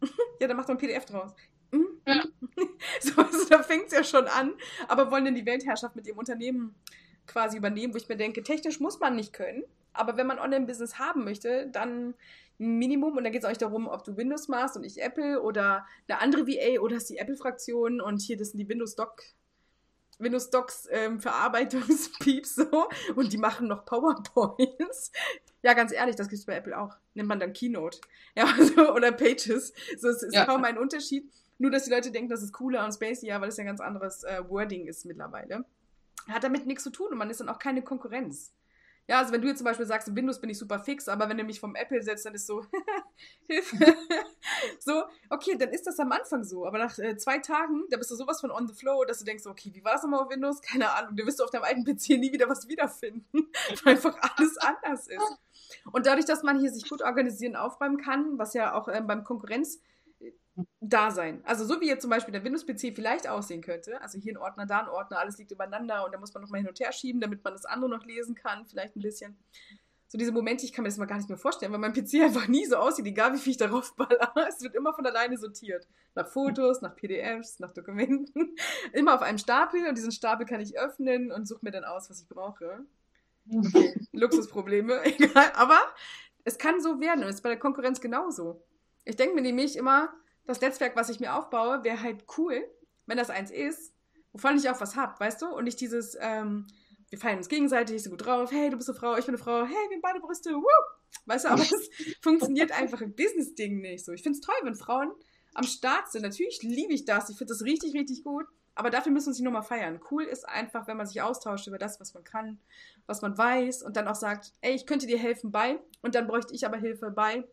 ja, dann macht man ein PDF draus. Hm? Ja. so, also, da fängt es ja schon an, aber wollen denn die Weltherrschaft mit ihrem Unternehmen quasi übernehmen, wo ich mir denke, technisch muss man nicht können, aber wenn man Online-Business haben möchte, dann Minimum, und da geht es euch darum, ob du Windows machst und ich Apple oder eine andere VA oder ist die Apple-Fraktion und hier, das sind die Windows Doc Windows Docs ähm, Verarbeitungspieps so und die machen noch PowerPoints. Ja, ganz ehrlich, das gibt es bei Apple auch. Nennt man dann Keynote. Ja, also, oder Pages. So, es ist ja. kaum ein Unterschied. Nur, dass die Leute denken, das ist cooler und spacey, ja, weil es ja ein ganz anderes äh, Wording ist mittlerweile. Hat damit nichts zu tun und man ist dann auch keine Konkurrenz. Ja, also wenn du jetzt zum Beispiel sagst, in Windows bin ich super fix, aber wenn du mich vom Apple setzt, dann ist so, Hilfe. so, okay, dann ist das am Anfang so. Aber nach äh, zwei Tagen, da bist du sowas von on the flow, dass du denkst, okay, wie war es nochmal auf Windows? Keine Ahnung. Da wirst du auf deinem alten PC nie wieder was wiederfinden, weil einfach alles anders ist. Und dadurch, dass man hier sich gut organisieren, aufräumen kann, was ja auch ähm, beim Konkurrenz da sein. Also so wie jetzt zum Beispiel der Windows-PC vielleicht aussehen könnte. Also hier ein Ordner, da ein Ordner, alles liegt übereinander und da muss man nochmal hin und her schieben, damit man das andere noch lesen kann, vielleicht ein bisschen. So diese Momente, ich kann mir das mal gar nicht mehr vorstellen, weil mein PC einfach nie so aussieht, egal wie viel ich darauf baller. Es wird immer von alleine sortiert. Nach Fotos, nach PDFs, nach Dokumenten. Immer auf einem Stapel und diesen Stapel kann ich öffnen und suche mir dann aus, was ich brauche. Okay, Luxusprobleme, egal. Aber es kann so werden und es ist bei der Konkurrenz genauso. Ich denke mir nämlich immer, das Netzwerk, was ich mir aufbaue, wäre halt cool, wenn das eins ist, wovon ich auch was habe, weißt du? Und nicht dieses, ähm, wir feiern uns gegenseitig, ich so gut drauf, hey, du bist eine Frau, ich bin eine Frau, hey, wir haben beide Brüste, woo! Weißt du, aber es funktioniert einfach im Business-Ding nicht so. Ich finde es toll, wenn Frauen am Start sind. Natürlich liebe ich das, ich finde das richtig, richtig gut. Aber dafür müssen wir uns nicht nochmal feiern. Cool ist einfach, wenn man sich austauscht über das, was man kann, was man weiß und dann auch sagt, ey, ich könnte dir helfen bei und dann bräuchte ich aber Hilfe bei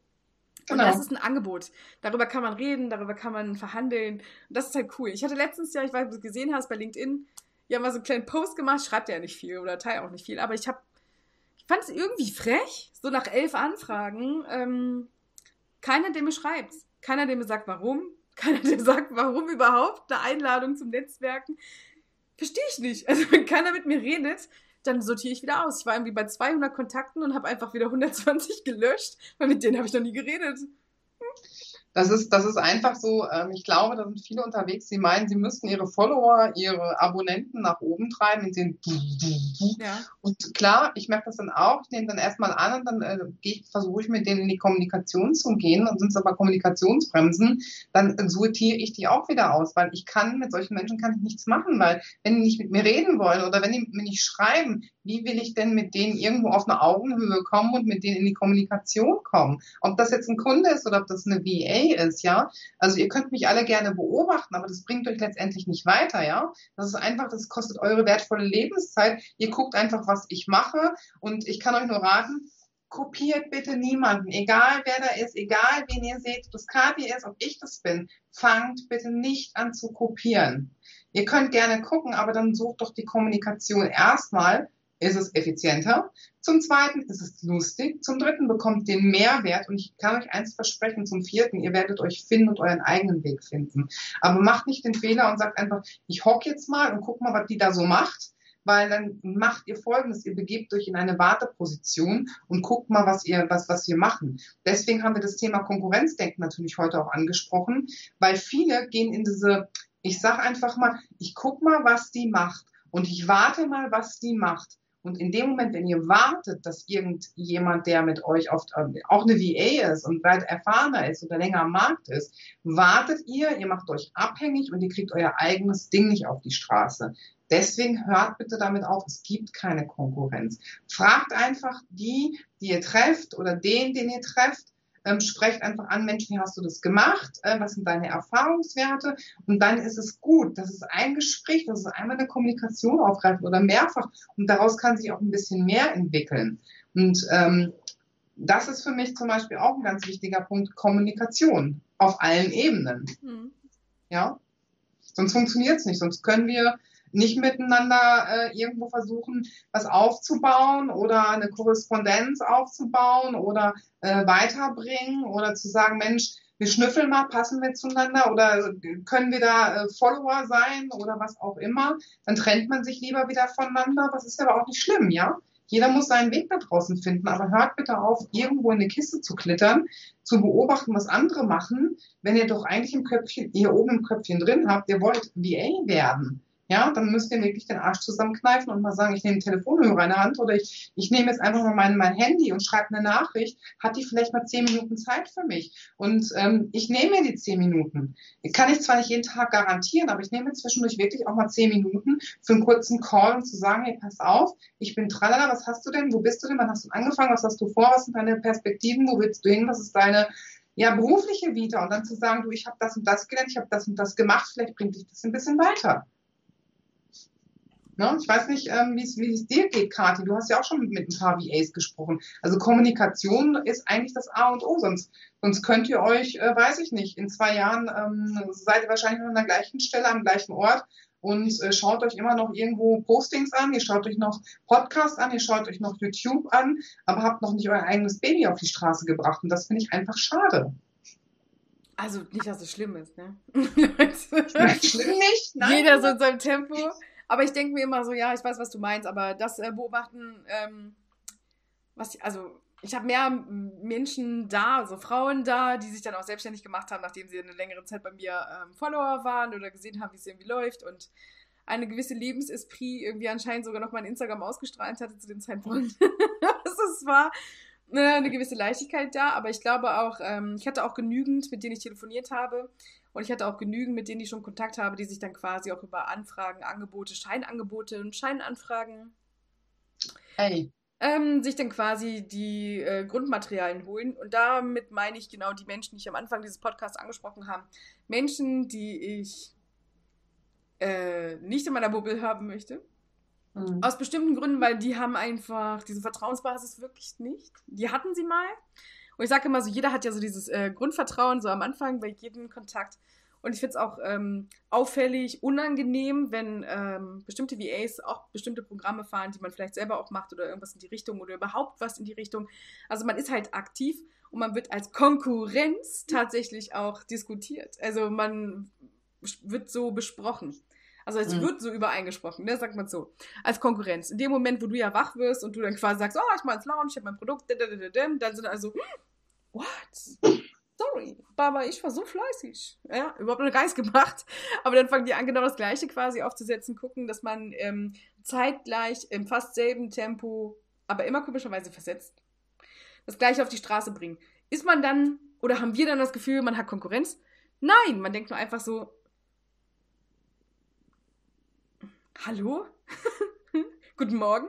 Genau. Und das ist ein Angebot. Darüber kann man reden, darüber kann man verhandeln. Und das ist halt cool. Ich hatte letztens ja, ich weiß, ob du es gesehen hast, bei LinkedIn, ja mal so einen kleinen Post gemacht, schreibt ja nicht viel oder teilt auch nicht viel, aber ich habe, ich fand es irgendwie frech, so nach elf Anfragen, ähm, keiner, der mir schreibt, keiner, der mir sagt, warum, keiner, der sagt, warum überhaupt eine Einladung zum Netzwerken, verstehe ich nicht. Also wenn keiner mit mir redet, dann sortiere ich wieder aus. Ich war irgendwie bei 200 Kontakten und habe einfach wieder 120 gelöscht, weil mit denen habe ich noch nie geredet. Das ist, das ist einfach so, ähm, ich glaube, da sind viele unterwegs, die meinen, sie müssten ihre Follower, ihre Abonnenten nach oben treiben, in den ja. Und klar, ich merke das dann auch, ich nehme dann erstmal an und dann äh, versuche ich mit denen in die Kommunikation zu gehen und sind es aber Kommunikationsbremsen, dann sortiere ich die auch wieder aus, weil ich kann, mit solchen Menschen kann ich nichts machen, weil wenn die nicht mit mir reden wollen oder wenn die mir nicht schreiben, wie will ich denn mit denen irgendwo auf eine Augenhöhe kommen und mit denen in die Kommunikation kommen? Ob das jetzt ein Kunde ist oder ob das eine VA ist, ja. Also ihr könnt mich alle gerne beobachten, aber das bringt euch letztendlich nicht weiter, ja. Das ist einfach, das kostet eure wertvolle Lebenszeit. Ihr guckt einfach, was ich mache und ich kann euch nur raten, kopiert bitte niemanden, egal wer da ist, egal wen ihr seht, ob das Kathi ist, ob ich das bin, fangt bitte nicht an zu kopieren. Ihr könnt gerne gucken, aber dann sucht doch die Kommunikation erstmal ist es effizienter. Zum zweiten ist es lustig. Zum dritten bekommt den Mehrwert und ich kann euch eins versprechen. Zum vierten, ihr werdet euch finden und euren eigenen Weg finden. Aber macht nicht den Fehler und sagt einfach, ich hock jetzt mal und guck mal, was die da so macht. Weil dann macht ihr Folgendes, ihr begebt euch in eine Warteposition und guckt mal, was ihr, was, was wir machen. Deswegen haben wir das Thema Konkurrenzdenken natürlich heute auch angesprochen, weil viele gehen in diese, ich sag einfach mal, ich guck mal, was die macht und ich warte mal, was die macht. Und in dem Moment, wenn ihr wartet, dass irgendjemand, der mit euch oft äh, auch eine VA ist und weit erfahrener ist oder länger am Markt ist, wartet ihr, ihr macht euch abhängig und ihr kriegt euer eigenes Ding nicht auf die Straße. Deswegen hört bitte damit auf, es gibt keine Konkurrenz. Fragt einfach die, die ihr trefft oder den, den ihr trefft, ähm, sprecht einfach an, Mensch, wie hast du das gemacht? Äh, was sind deine Erfahrungswerte? Und dann ist es gut. Das ist ein Gespräch, das ist einmal eine Kommunikation aufgreifen oder mehrfach. Und daraus kann sich auch ein bisschen mehr entwickeln. Und ähm, das ist für mich zum Beispiel auch ein ganz wichtiger Punkt, Kommunikation auf allen Ebenen. Mhm. Ja, sonst funktioniert es nicht. Sonst können wir nicht miteinander äh, irgendwo versuchen, was aufzubauen oder eine Korrespondenz aufzubauen oder äh, weiterbringen oder zu sagen, Mensch, wir schnüffeln mal, passen wir zueinander oder können wir da äh, Follower sein oder was auch immer, dann trennt man sich lieber wieder voneinander. Das ist aber auch nicht schlimm, ja. Jeder muss seinen Weg da draußen finden, aber hört bitte auf, irgendwo in eine Kiste zu klittern, zu beobachten, was andere machen, wenn ihr doch eigentlich im Köpfchen, hier oben im Köpfchen drin habt, ihr wollt VA werden ja, dann müsst ihr wirklich den Arsch zusammenkneifen und mal sagen, ich nehme den Telefonhörer in der Hand oder ich, ich nehme jetzt einfach mal mein, mein Handy und schreibe eine Nachricht, hat die vielleicht mal zehn Minuten Zeit für mich? Und ähm, ich nehme mir die zehn Minuten. Kann ich zwar nicht jeden Tag garantieren, aber ich nehme zwischendurch wirklich auch mal zehn Minuten für einen kurzen Call und zu sagen, hey, pass auf, ich bin tralala, was hast du denn, wo bist du denn, wann hast du angefangen, was hast du vor, was sind deine Perspektiven, wo willst du hin, was ist deine ja, berufliche Vita? Und dann zu sagen, du, ich habe das und das gelernt, ich habe das und das gemacht, vielleicht bringt dich das ein bisschen weiter. Ne? Ich weiß nicht, ähm, wie es dir geht, Kathi. Du hast ja auch schon mit, ein paar VAs gesprochen. Also Kommunikation ist eigentlich das A und O. Sonst, sonst könnt ihr euch, äh, weiß ich nicht, in zwei Jahren ähm, seid ihr wahrscheinlich noch an der gleichen Stelle, am gleichen Ort und äh, schaut euch immer noch irgendwo Postings an, ihr schaut euch noch Podcasts an, ihr schaut euch noch YouTube an, aber habt noch nicht euer eigenes Baby auf die Straße gebracht. Und das finde ich einfach schade. Also nicht, dass es schlimm ist, ne? schlimm nicht, nein. Jeder so in seinem Tempo. Aber ich denke mir immer so, ja, ich weiß, was du meinst, aber das äh, Beobachten, ähm, was, also ich habe mehr Menschen da, also Frauen da, die sich dann auch selbstständig gemacht haben, nachdem sie eine längere Zeit bei mir ähm, Follower waren oder gesehen haben, wie es irgendwie läuft und eine gewisse Lebensesprit irgendwie anscheinend sogar noch mein Instagram ausgestrahlt hatte zu dem Zeitpunkt. es war eine gewisse Leichtigkeit da, aber ich glaube auch, ähm, ich hatte auch genügend, mit denen ich telefoniert habe, und ich hatte auch genügend, mit denen ich schon Kontakt habe, die sich dann quasi auch über Anfragen, Angebote, Scheinangebote und Scheinanfragen hey. ähm, sich dann quasi die äh, Grundmaterialien holen. Und damit meine ich genau die Menschen, die ich am Anfang dieses Podcasts angesprochen habe. Menschen, die ich äh, nicht in meiner Bubble haben möchte. Mhm. Aus bestimmten Gründen, weil die haben einfach diese Vertrauensbasis wirklich nicht. Die hatten sie mal. Und ich sage immer so, jeder hat ja so dieses äh, Grundvertrauen so am Anfang bei jedem Kontakt. Und ich finde es auch ähm, auffällig, unangenehm, wenn ähm, bestimmte VAs auch bestimmte Programme fahren, die man vielleicht selber auch macht oder irgendwas in die Richtung oder überhaupt was in die Richtung. Also man ist halt aktiv und man wird als Konkurrenz tatsächlich auch diskutiert. Also man wird so besprochen. Also es mhm. wird so übereingesprochen, ne, sagt man so. Als Konkurrenz. In dem Moment, wo du ja wach wirst und du dann quasi sagst, oh, ich mach ins Lounge, ich habe mein Produkt, dann sind also, what? Sorry, aber ich war so fleißig. Ja, überhaupt noch Geist gemacht. Aber dann fangen die an, genau das Gleiche quasi aufzusetzen, gucken, dass man ähm, zeitgleich im fast selben Tempo, aber immer komischerweise versetzt, das Gleiche auf die Straße bringen. Ist man dann, oder haben wir dann das Gefühl, man hat Konkurrenz? Nein, man denkt nur einfach so, hallo? Guten Morgen,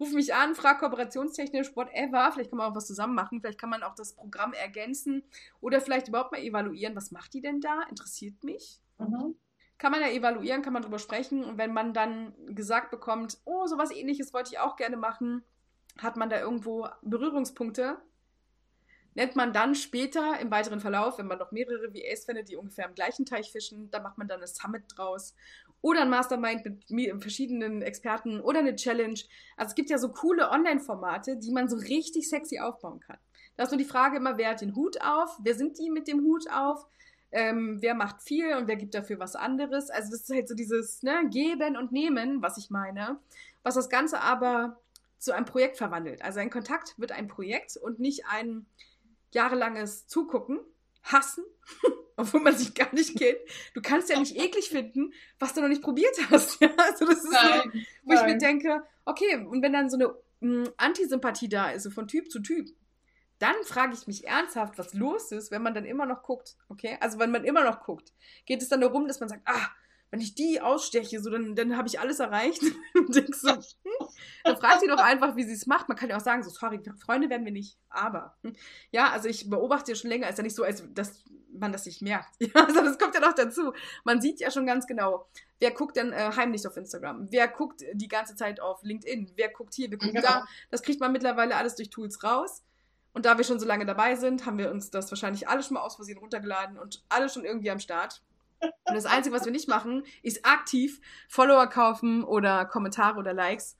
ruf mich an, frag kooperationstechnisch, whatever. Vielleicht kann man auch was zusammen machen. Vielleicht kann man auch das Programm ergänzen oder vielleicht überhaupt mal evaluieren. Was macht die denn da? Interessiert mich. Mhm. Kann man ja evaluieren, kann man drüber sprechen. Und wenn man dann gesagt bekommt, oh, sowas ähnliches wollte ich auch gerne machen, hat man da irgendwo Berührungspunkte, nennt man dann später im weiteren Verlauf, wenn man noch mehrere VAs findet, die ungefähr im gleichen Teich fischen, da macht man dann eine Summit draus. Oder ein Mastermind mit verschiedenen Experten oder eine Challenge. Also es gibt ja so coole Online-Formate, die man so richtig sexy aufbauen kann. Da ist nur die Frage immer, wer hat den Hut auf? Wer sind die mit dem Hut auf? Ähm, wer macht viel und wer gibt dafür was anderes? Also das ist halt so dieses ne, Geben und Nehmen, was ich meine. Was das Ganze aber zu einem Projekt verwandelt. Also ein Kontakt wird ein Projekt und nicht ein jahrelanges Zugucken, Hassen, obwohl man sich gar nicht kennt. Du kannst ja nicht eklig finden, was du noch nicht probiert hast. Ja? Also das ist nein, so, wo nein. ich mir denke, okay, und wenn dann so eine mh, hm, Antisympathie da ist, so von Typ zu Typ, dann frage ich mich ernsthaft, was los ist, wenn man dann immer noch guckt. Okay? Also wenn man immer noch guckt, geht es dann darum, dass man sagt, ah, wenn ich die aussteche, so dann, dann habe ich alles erreicht. so, hm, dann fragt sie doch einfach, wie sie es macht. Man kann ja auch sagen, so, sorry, Freunde werden wir nicht. Aber, hm, ja, also ich beobachte ja schon länger, ist ja nicht so, als dass man das nicht merkt. Ja, also das kommt ja noch dazu. Man sieht ja schon ganz genau, wer guckt denn äh, heimlich auf Instagram, wer guckt die ganze Zeit auf LinkedIn, wer guckt hier, wer guckt genau. da. Das kriegt man mittlerweile alles durch Tools raus. Und da wir schon so lange dabei sind, haben wir uns das wahrscheinlich alle schon mal aus Versehen runtergeladen und alle schon irgendwie am Start. Und das Einzige, was wir nicht machen, ist aktiv Follower kaufen oder Kommentare oder Likes.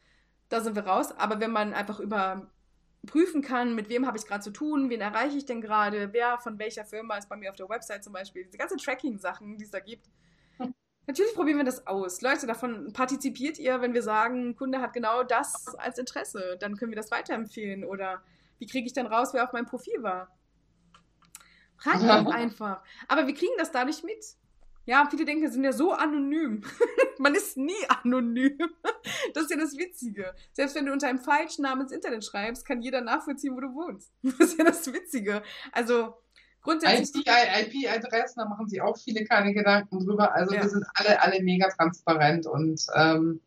Da sind wir raus. Aber wenn man einfach überprüfen kann, mit wem habe ich gerade zu tun, wen erreiche ich denn gerade, wer von welcher Firma ist bei mir auf der Website zum Beispiel, diese ganzen Tracking-Sachen, die es da gibt. Natürlich probieren wir das aus. Leute, davon partizipiert ihr, wenn wir sagen, ein Kunde hat genau das als Interesse. Dann können wir das weiterempfehlen. Oder wie kriege ich dann raus, wer auf meinem Profil war? Fragt doch einfach. Aber wir kriegen das dadurch mit. Ja, viele denken, sind ja so anonym. Man ist nie anonym. Das ist ja das Witzige. Selbst wenn du unter einem falschen Namen ins Internet schreibst, kann jeder nachvollziehen, wo du wohnst. Das ist ja das Witzige. Also grundsätzlich. IP-Adressen, da machen sie auch viele keine Gedanken drüber. Also ja. wir sind alle, alle mega transparent und ähm,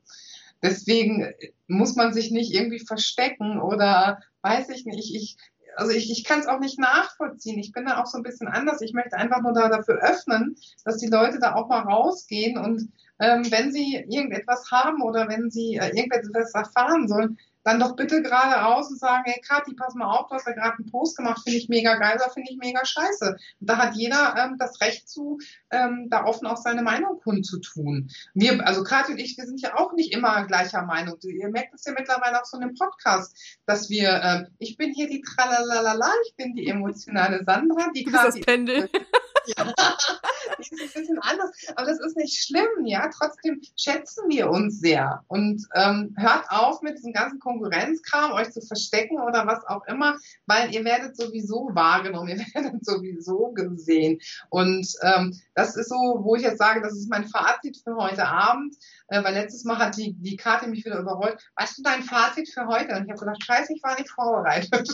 deswegen muss man sich nicht irgendwie verstecken oder weiß ich nicht. Ich, also ich, ich kann es auch nicht nachvollziehen. Ich bin da auch so ein bisschen anders. Ich möchte einfach nur da dafür öffnen, dass die Leute da auch mal rausgehen und ähm, wenn sie irgendetwas haben oder wenn sie äh, irgendetwas erfahren sollen, dann doch bitte geradeaus und sagen, hey Kathi, pass mal auf, du hast ja gerade einen Post gemacht, finde ich mega geil oder finde ich mega scheiße. Und da hat jeder ähm, das Recht zu, ähm, da offen auch seine Meinung kundzutun. Wir, also Kathi und ich, wir sind ja auch nicht immer gleicher Meinung. Ihr merkt es ja mittlerweile auch so in dem Podcast, dass wir, äh, ich bin hier die Tralalala, ich bin die emotionale Sandra, die Kathi. Das Pendel. Ja, die ist ein bisschen anders, aber das ist nicht schlimm, ja. Trotzdem schätzen wir uns sehr und ähm, hört auf mit diesem ganzen Konkurrenzkram, euch zu verstecken oder was auch immer, weil ihr werdet sowieso wahrgenommen, ihr werdet sowieso gesehen. Und ähm, das ist so, wo ich jetzt sage, das ist mein Fazit für heute Abend, äh, weil letztes Mal hat die, die Karte mich wieder überrollt. Weißt du dein Fazit für heute? Und ich habe gedacht, scheiße, ich war nicht vorbereitet.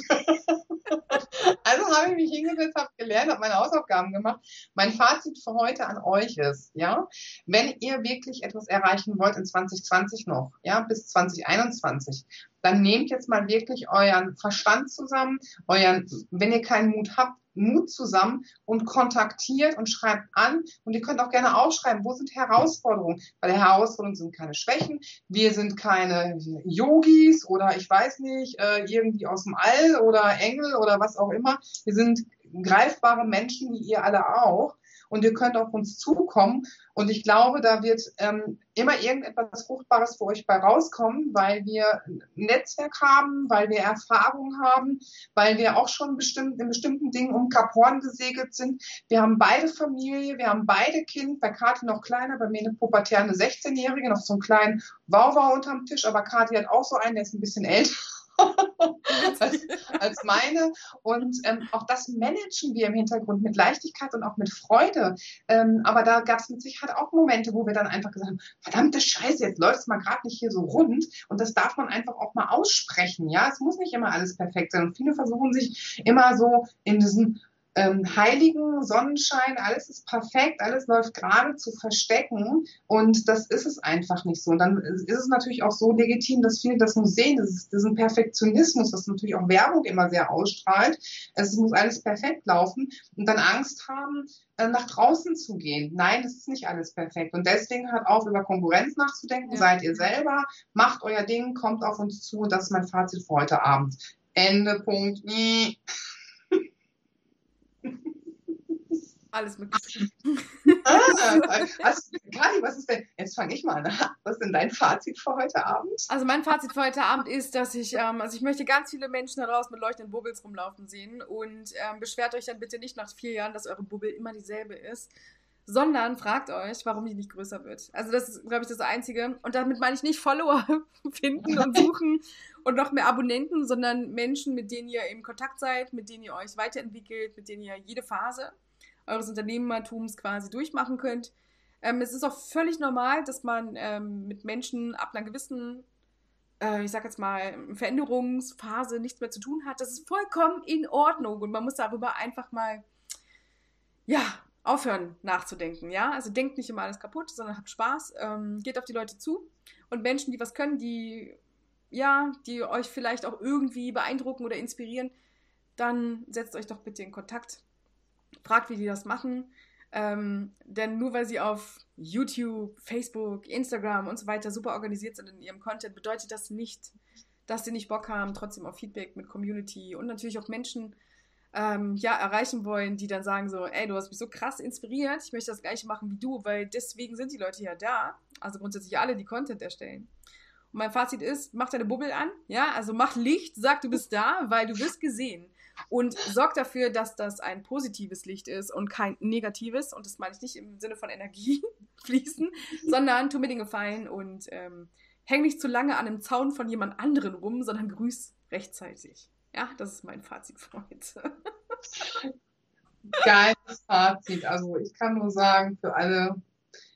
also habe ich mich hingesetzt, habe gelernt, habe meine Hausaufgaben gemacht. Mein Fazit für heute an euch ist, ja, wenn ihr wirklich etwas erreichen wollt in 2020 noch, ja, bis 2021, dann nehmt jetzt mal wirklich euren Verstand zusammen, euren, wenn ihr keinen Mut habt, Mut zusammen und kontaktiert und schreibt an. Und ihr könnt auch gerne aufschreiben, wo sind Herausforderungen? Weil Herausforderungen sind keine Schwächen. Wir sind keine Yogis oder ich weiß nicht, äh, irgendwie aus dem All oder Engel oder was auch immer. Wir sind greifbare Menschen, wie ihr alle auch und ihr könnt auf uns zukommen. Und ich glaube, da wird ähm, immer irgendetwas Fruchtbares für euch bei rauskommen, weil wir ein Netzwerk haben, weil wir Erfahrung haben, weil wir auch schon bestimmt, in bestimmten Dingen um Kap Horn gesegelt sind. Wir haben beide Familie, wir haben beide Kind, bei Kathi noch kleiner, bei mir eine pubertäre 16-Jährige, noch so einen kleinen Wauwau unterm Tisch, aber Kathi hat auch so einen, der ist ein bisschen älter als, als meine. Und ähm, auch das managen wir im Hintergrund mit Leichtigkeit und auch mit Freude. Ähm, aber da gab es mit Sicherheit auch Momente, wo wir dann einfach gesagt haben, verdammte Scheiße, jetzt läuft es mal gerade nicht hier so rund. Und das darf man einfach auch mal aussprechen. Ja, es muss nicht immer alles perfekt sein. Und viele versuchen sich immer so in diesen ähm, heiligen Sonnenschein, alles ist perfekt, alles läuft gerade zu verstecken und das ist es einfach nicht so. Und dann ist es natürlich auch so legitim, dass viele das nur sehen, das ist diesen Perfektionismus, das natürlich auch Werbung immer sehr ausstrahlt. Es muss alles perfekt laufen und dann Angst haben, äh, nach draußen zu gehen. Nein, das ist nicht alles perfekt. Und deswegen hört auf, über Konkurrenz nachzudenken. Ja. Seid ihr selber, macht euer Ding, kommt auf uns zu. Das ist mein Fazit für heute Abend. Ende, Punkt. Alles mögliche. ah, also, Kali, was ist denn, jetzt fange ich mal an, was ist denn dein Fazit für heute Abend? Also mein Fazit für heute Abend ist, dass ich, ähm, also ich möchte ganz viele Menschen da draußen mit leuchtenden Bubbles rumlaufen sehen und ähm, beschwert euch dann bitte nicht nach vier Jahren, dass eure Bubble immer dieselbe ist, sondern fragt euch, warum die nicht größer wird. Also das ist, glaube ich, das Einzige. Und damit meine ich nicht Follower finden und suchen und noch mehr Abonnenten, sondern Menschen, mit denen ihr im Kontakt seid, mit denen ihr euch weiterentwickelt, mit denen ihr jede Phase eures Unternehmertums quasi durchmachen könnt. Ähm, es ist auch völlig normal, dass man ähm, mit Menschen ab einer gewissen, äh, ich sag jetzt mal, Veränderungsphase nichts mehr zu tun hat. Das ist vollkommen in Ordnung und man muss darüber einfach mal, ja, aufhören nachzudenken, ja. Also denkt nicht immer alles kaputt, sondern habt Spaß, ähm, geht auf die Leute zu und Menschen, die was können, die, ja, die euch vielleicht auch irgendwie beeindrucken oder inspirieren, dann setzt euch doch bitte in Kontakt fragt, wie die das machen. Ähm, denn nur weil sie auf YouTube, Facebook, Instagram und so weiter super organisiert sind in ihrem Content, bedeutet das nicht, dass sie nicht Bock haben, trotzdem auf Feedback mit Community und natürlich auch Menschen ähm, ja, erreichen wollen, die dann sagen so, ey, du hast mich so krass inspiriert, ich möchte das gleiche machen wie du, weil deswegen sind die Leute ja da. Also grundsätzlich alle, die Content erstellen. Und mein Fazit ist, mach deine Bubble an, ja, also mach Licht, sag, du bist da, weil du wirst gesehen und sorgt dafür, dass das ein positives Licht ist und kein negatives. Und das meine ich nicht im Sinne von Energie fließen, sondern tu mir den Gefallen und ähm, häng nicht zu lange an einem Zaun von jemand anderen rum, sondern grüß rechtzeitig. Ja, das ist mein Fazit für heute. Geiles Fazit. Also ich kann nur sagen, für alle,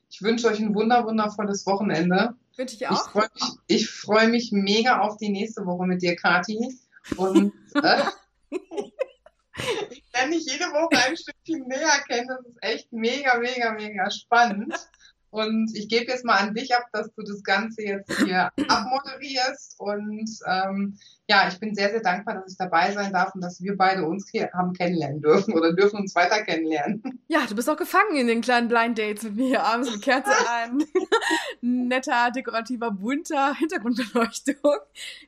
ich wünsche euch ein wunder, wundervolles Wochenende. Wünsche ich auch. Ich freue mich, freu mich mega auf die nächste Woche mit dir, Kathi. Und äh, ich lerne dich jede Woche ein Stückchen näher kennen. Das ist echt mega, mega, mega spannend. Und ich gebe jetzt mal an dich ab, dass du das Ganze jetzt hier abmoderierst. Und ähm, ja, ich bin sehr, sehr dankbar, dass ich dabei sein darf und dass wir beide uns hier haben kennenlernen dürfen oder dürfen uns weiter kennenlernen. Ja, du bist auch gefangen in den kleinen Blind Dates mit mir abends mit Kerze an. Netter, dekorativer, bunter Hintergrundbeleuchtung.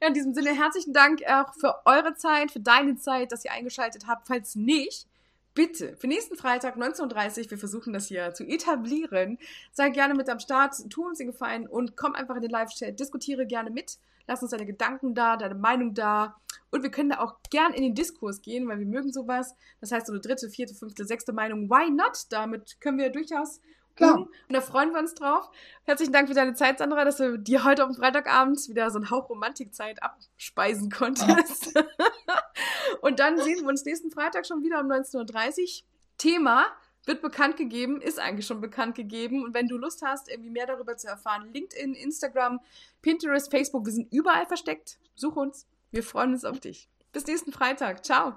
Ja, in diesem Sinne herzlichen Dank auch für eure Zeit, für deine Zeit, dass ihr eingeschaltet habt. Falls nicht, bitte, für nächsten Freitag 19.30 Uhr, wir versuchen das hier zu etablieren, sei gerne mit am Start, tu uns den Gefallen und komm einfach in den Live-Chat, diskutiere gerne mit, lass uns deine Gedanken da, deine Meinung da und wir können da auch gern in den Diskurs gehen, weil wir mögen sowas. Das heißt, so eine dritte, vierte, fünfte, sechste Meinung, why not? Damit können wir durchaus Klar. Und da freuen wir uns drauf. Herzlichen Dank für deine Zeit, Sandra, dass du dir heute auf dem Freitagabend wieder so einen Hauch Romantikzeit abspeisen konntest. Und dann sehen wir uns nächsten Freitag schon wieder um 19.30 Uhr. Thema wird bekannt gegeben, ist eigentlich schon bekannt gegeben. Und wenn du Lust hast, irgendwie mehr darüber zu erfahren, LinkedIn, Instagram, Pinterest, Facebook, wir sind überall versteckt. Such uns. Wir freuen uns auf dich. Bis nächsten Freitag. Ciao.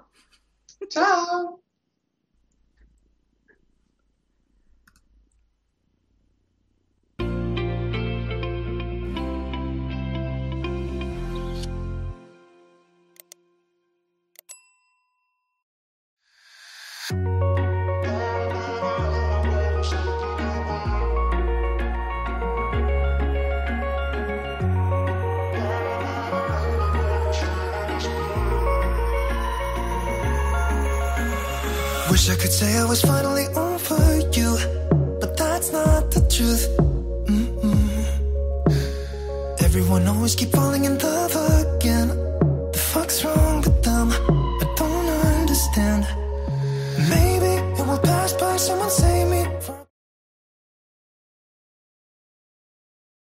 Ciao. Wish I could say I was finally over you, but that's not the truth. Mm -mm. Everyone always keep falling in love.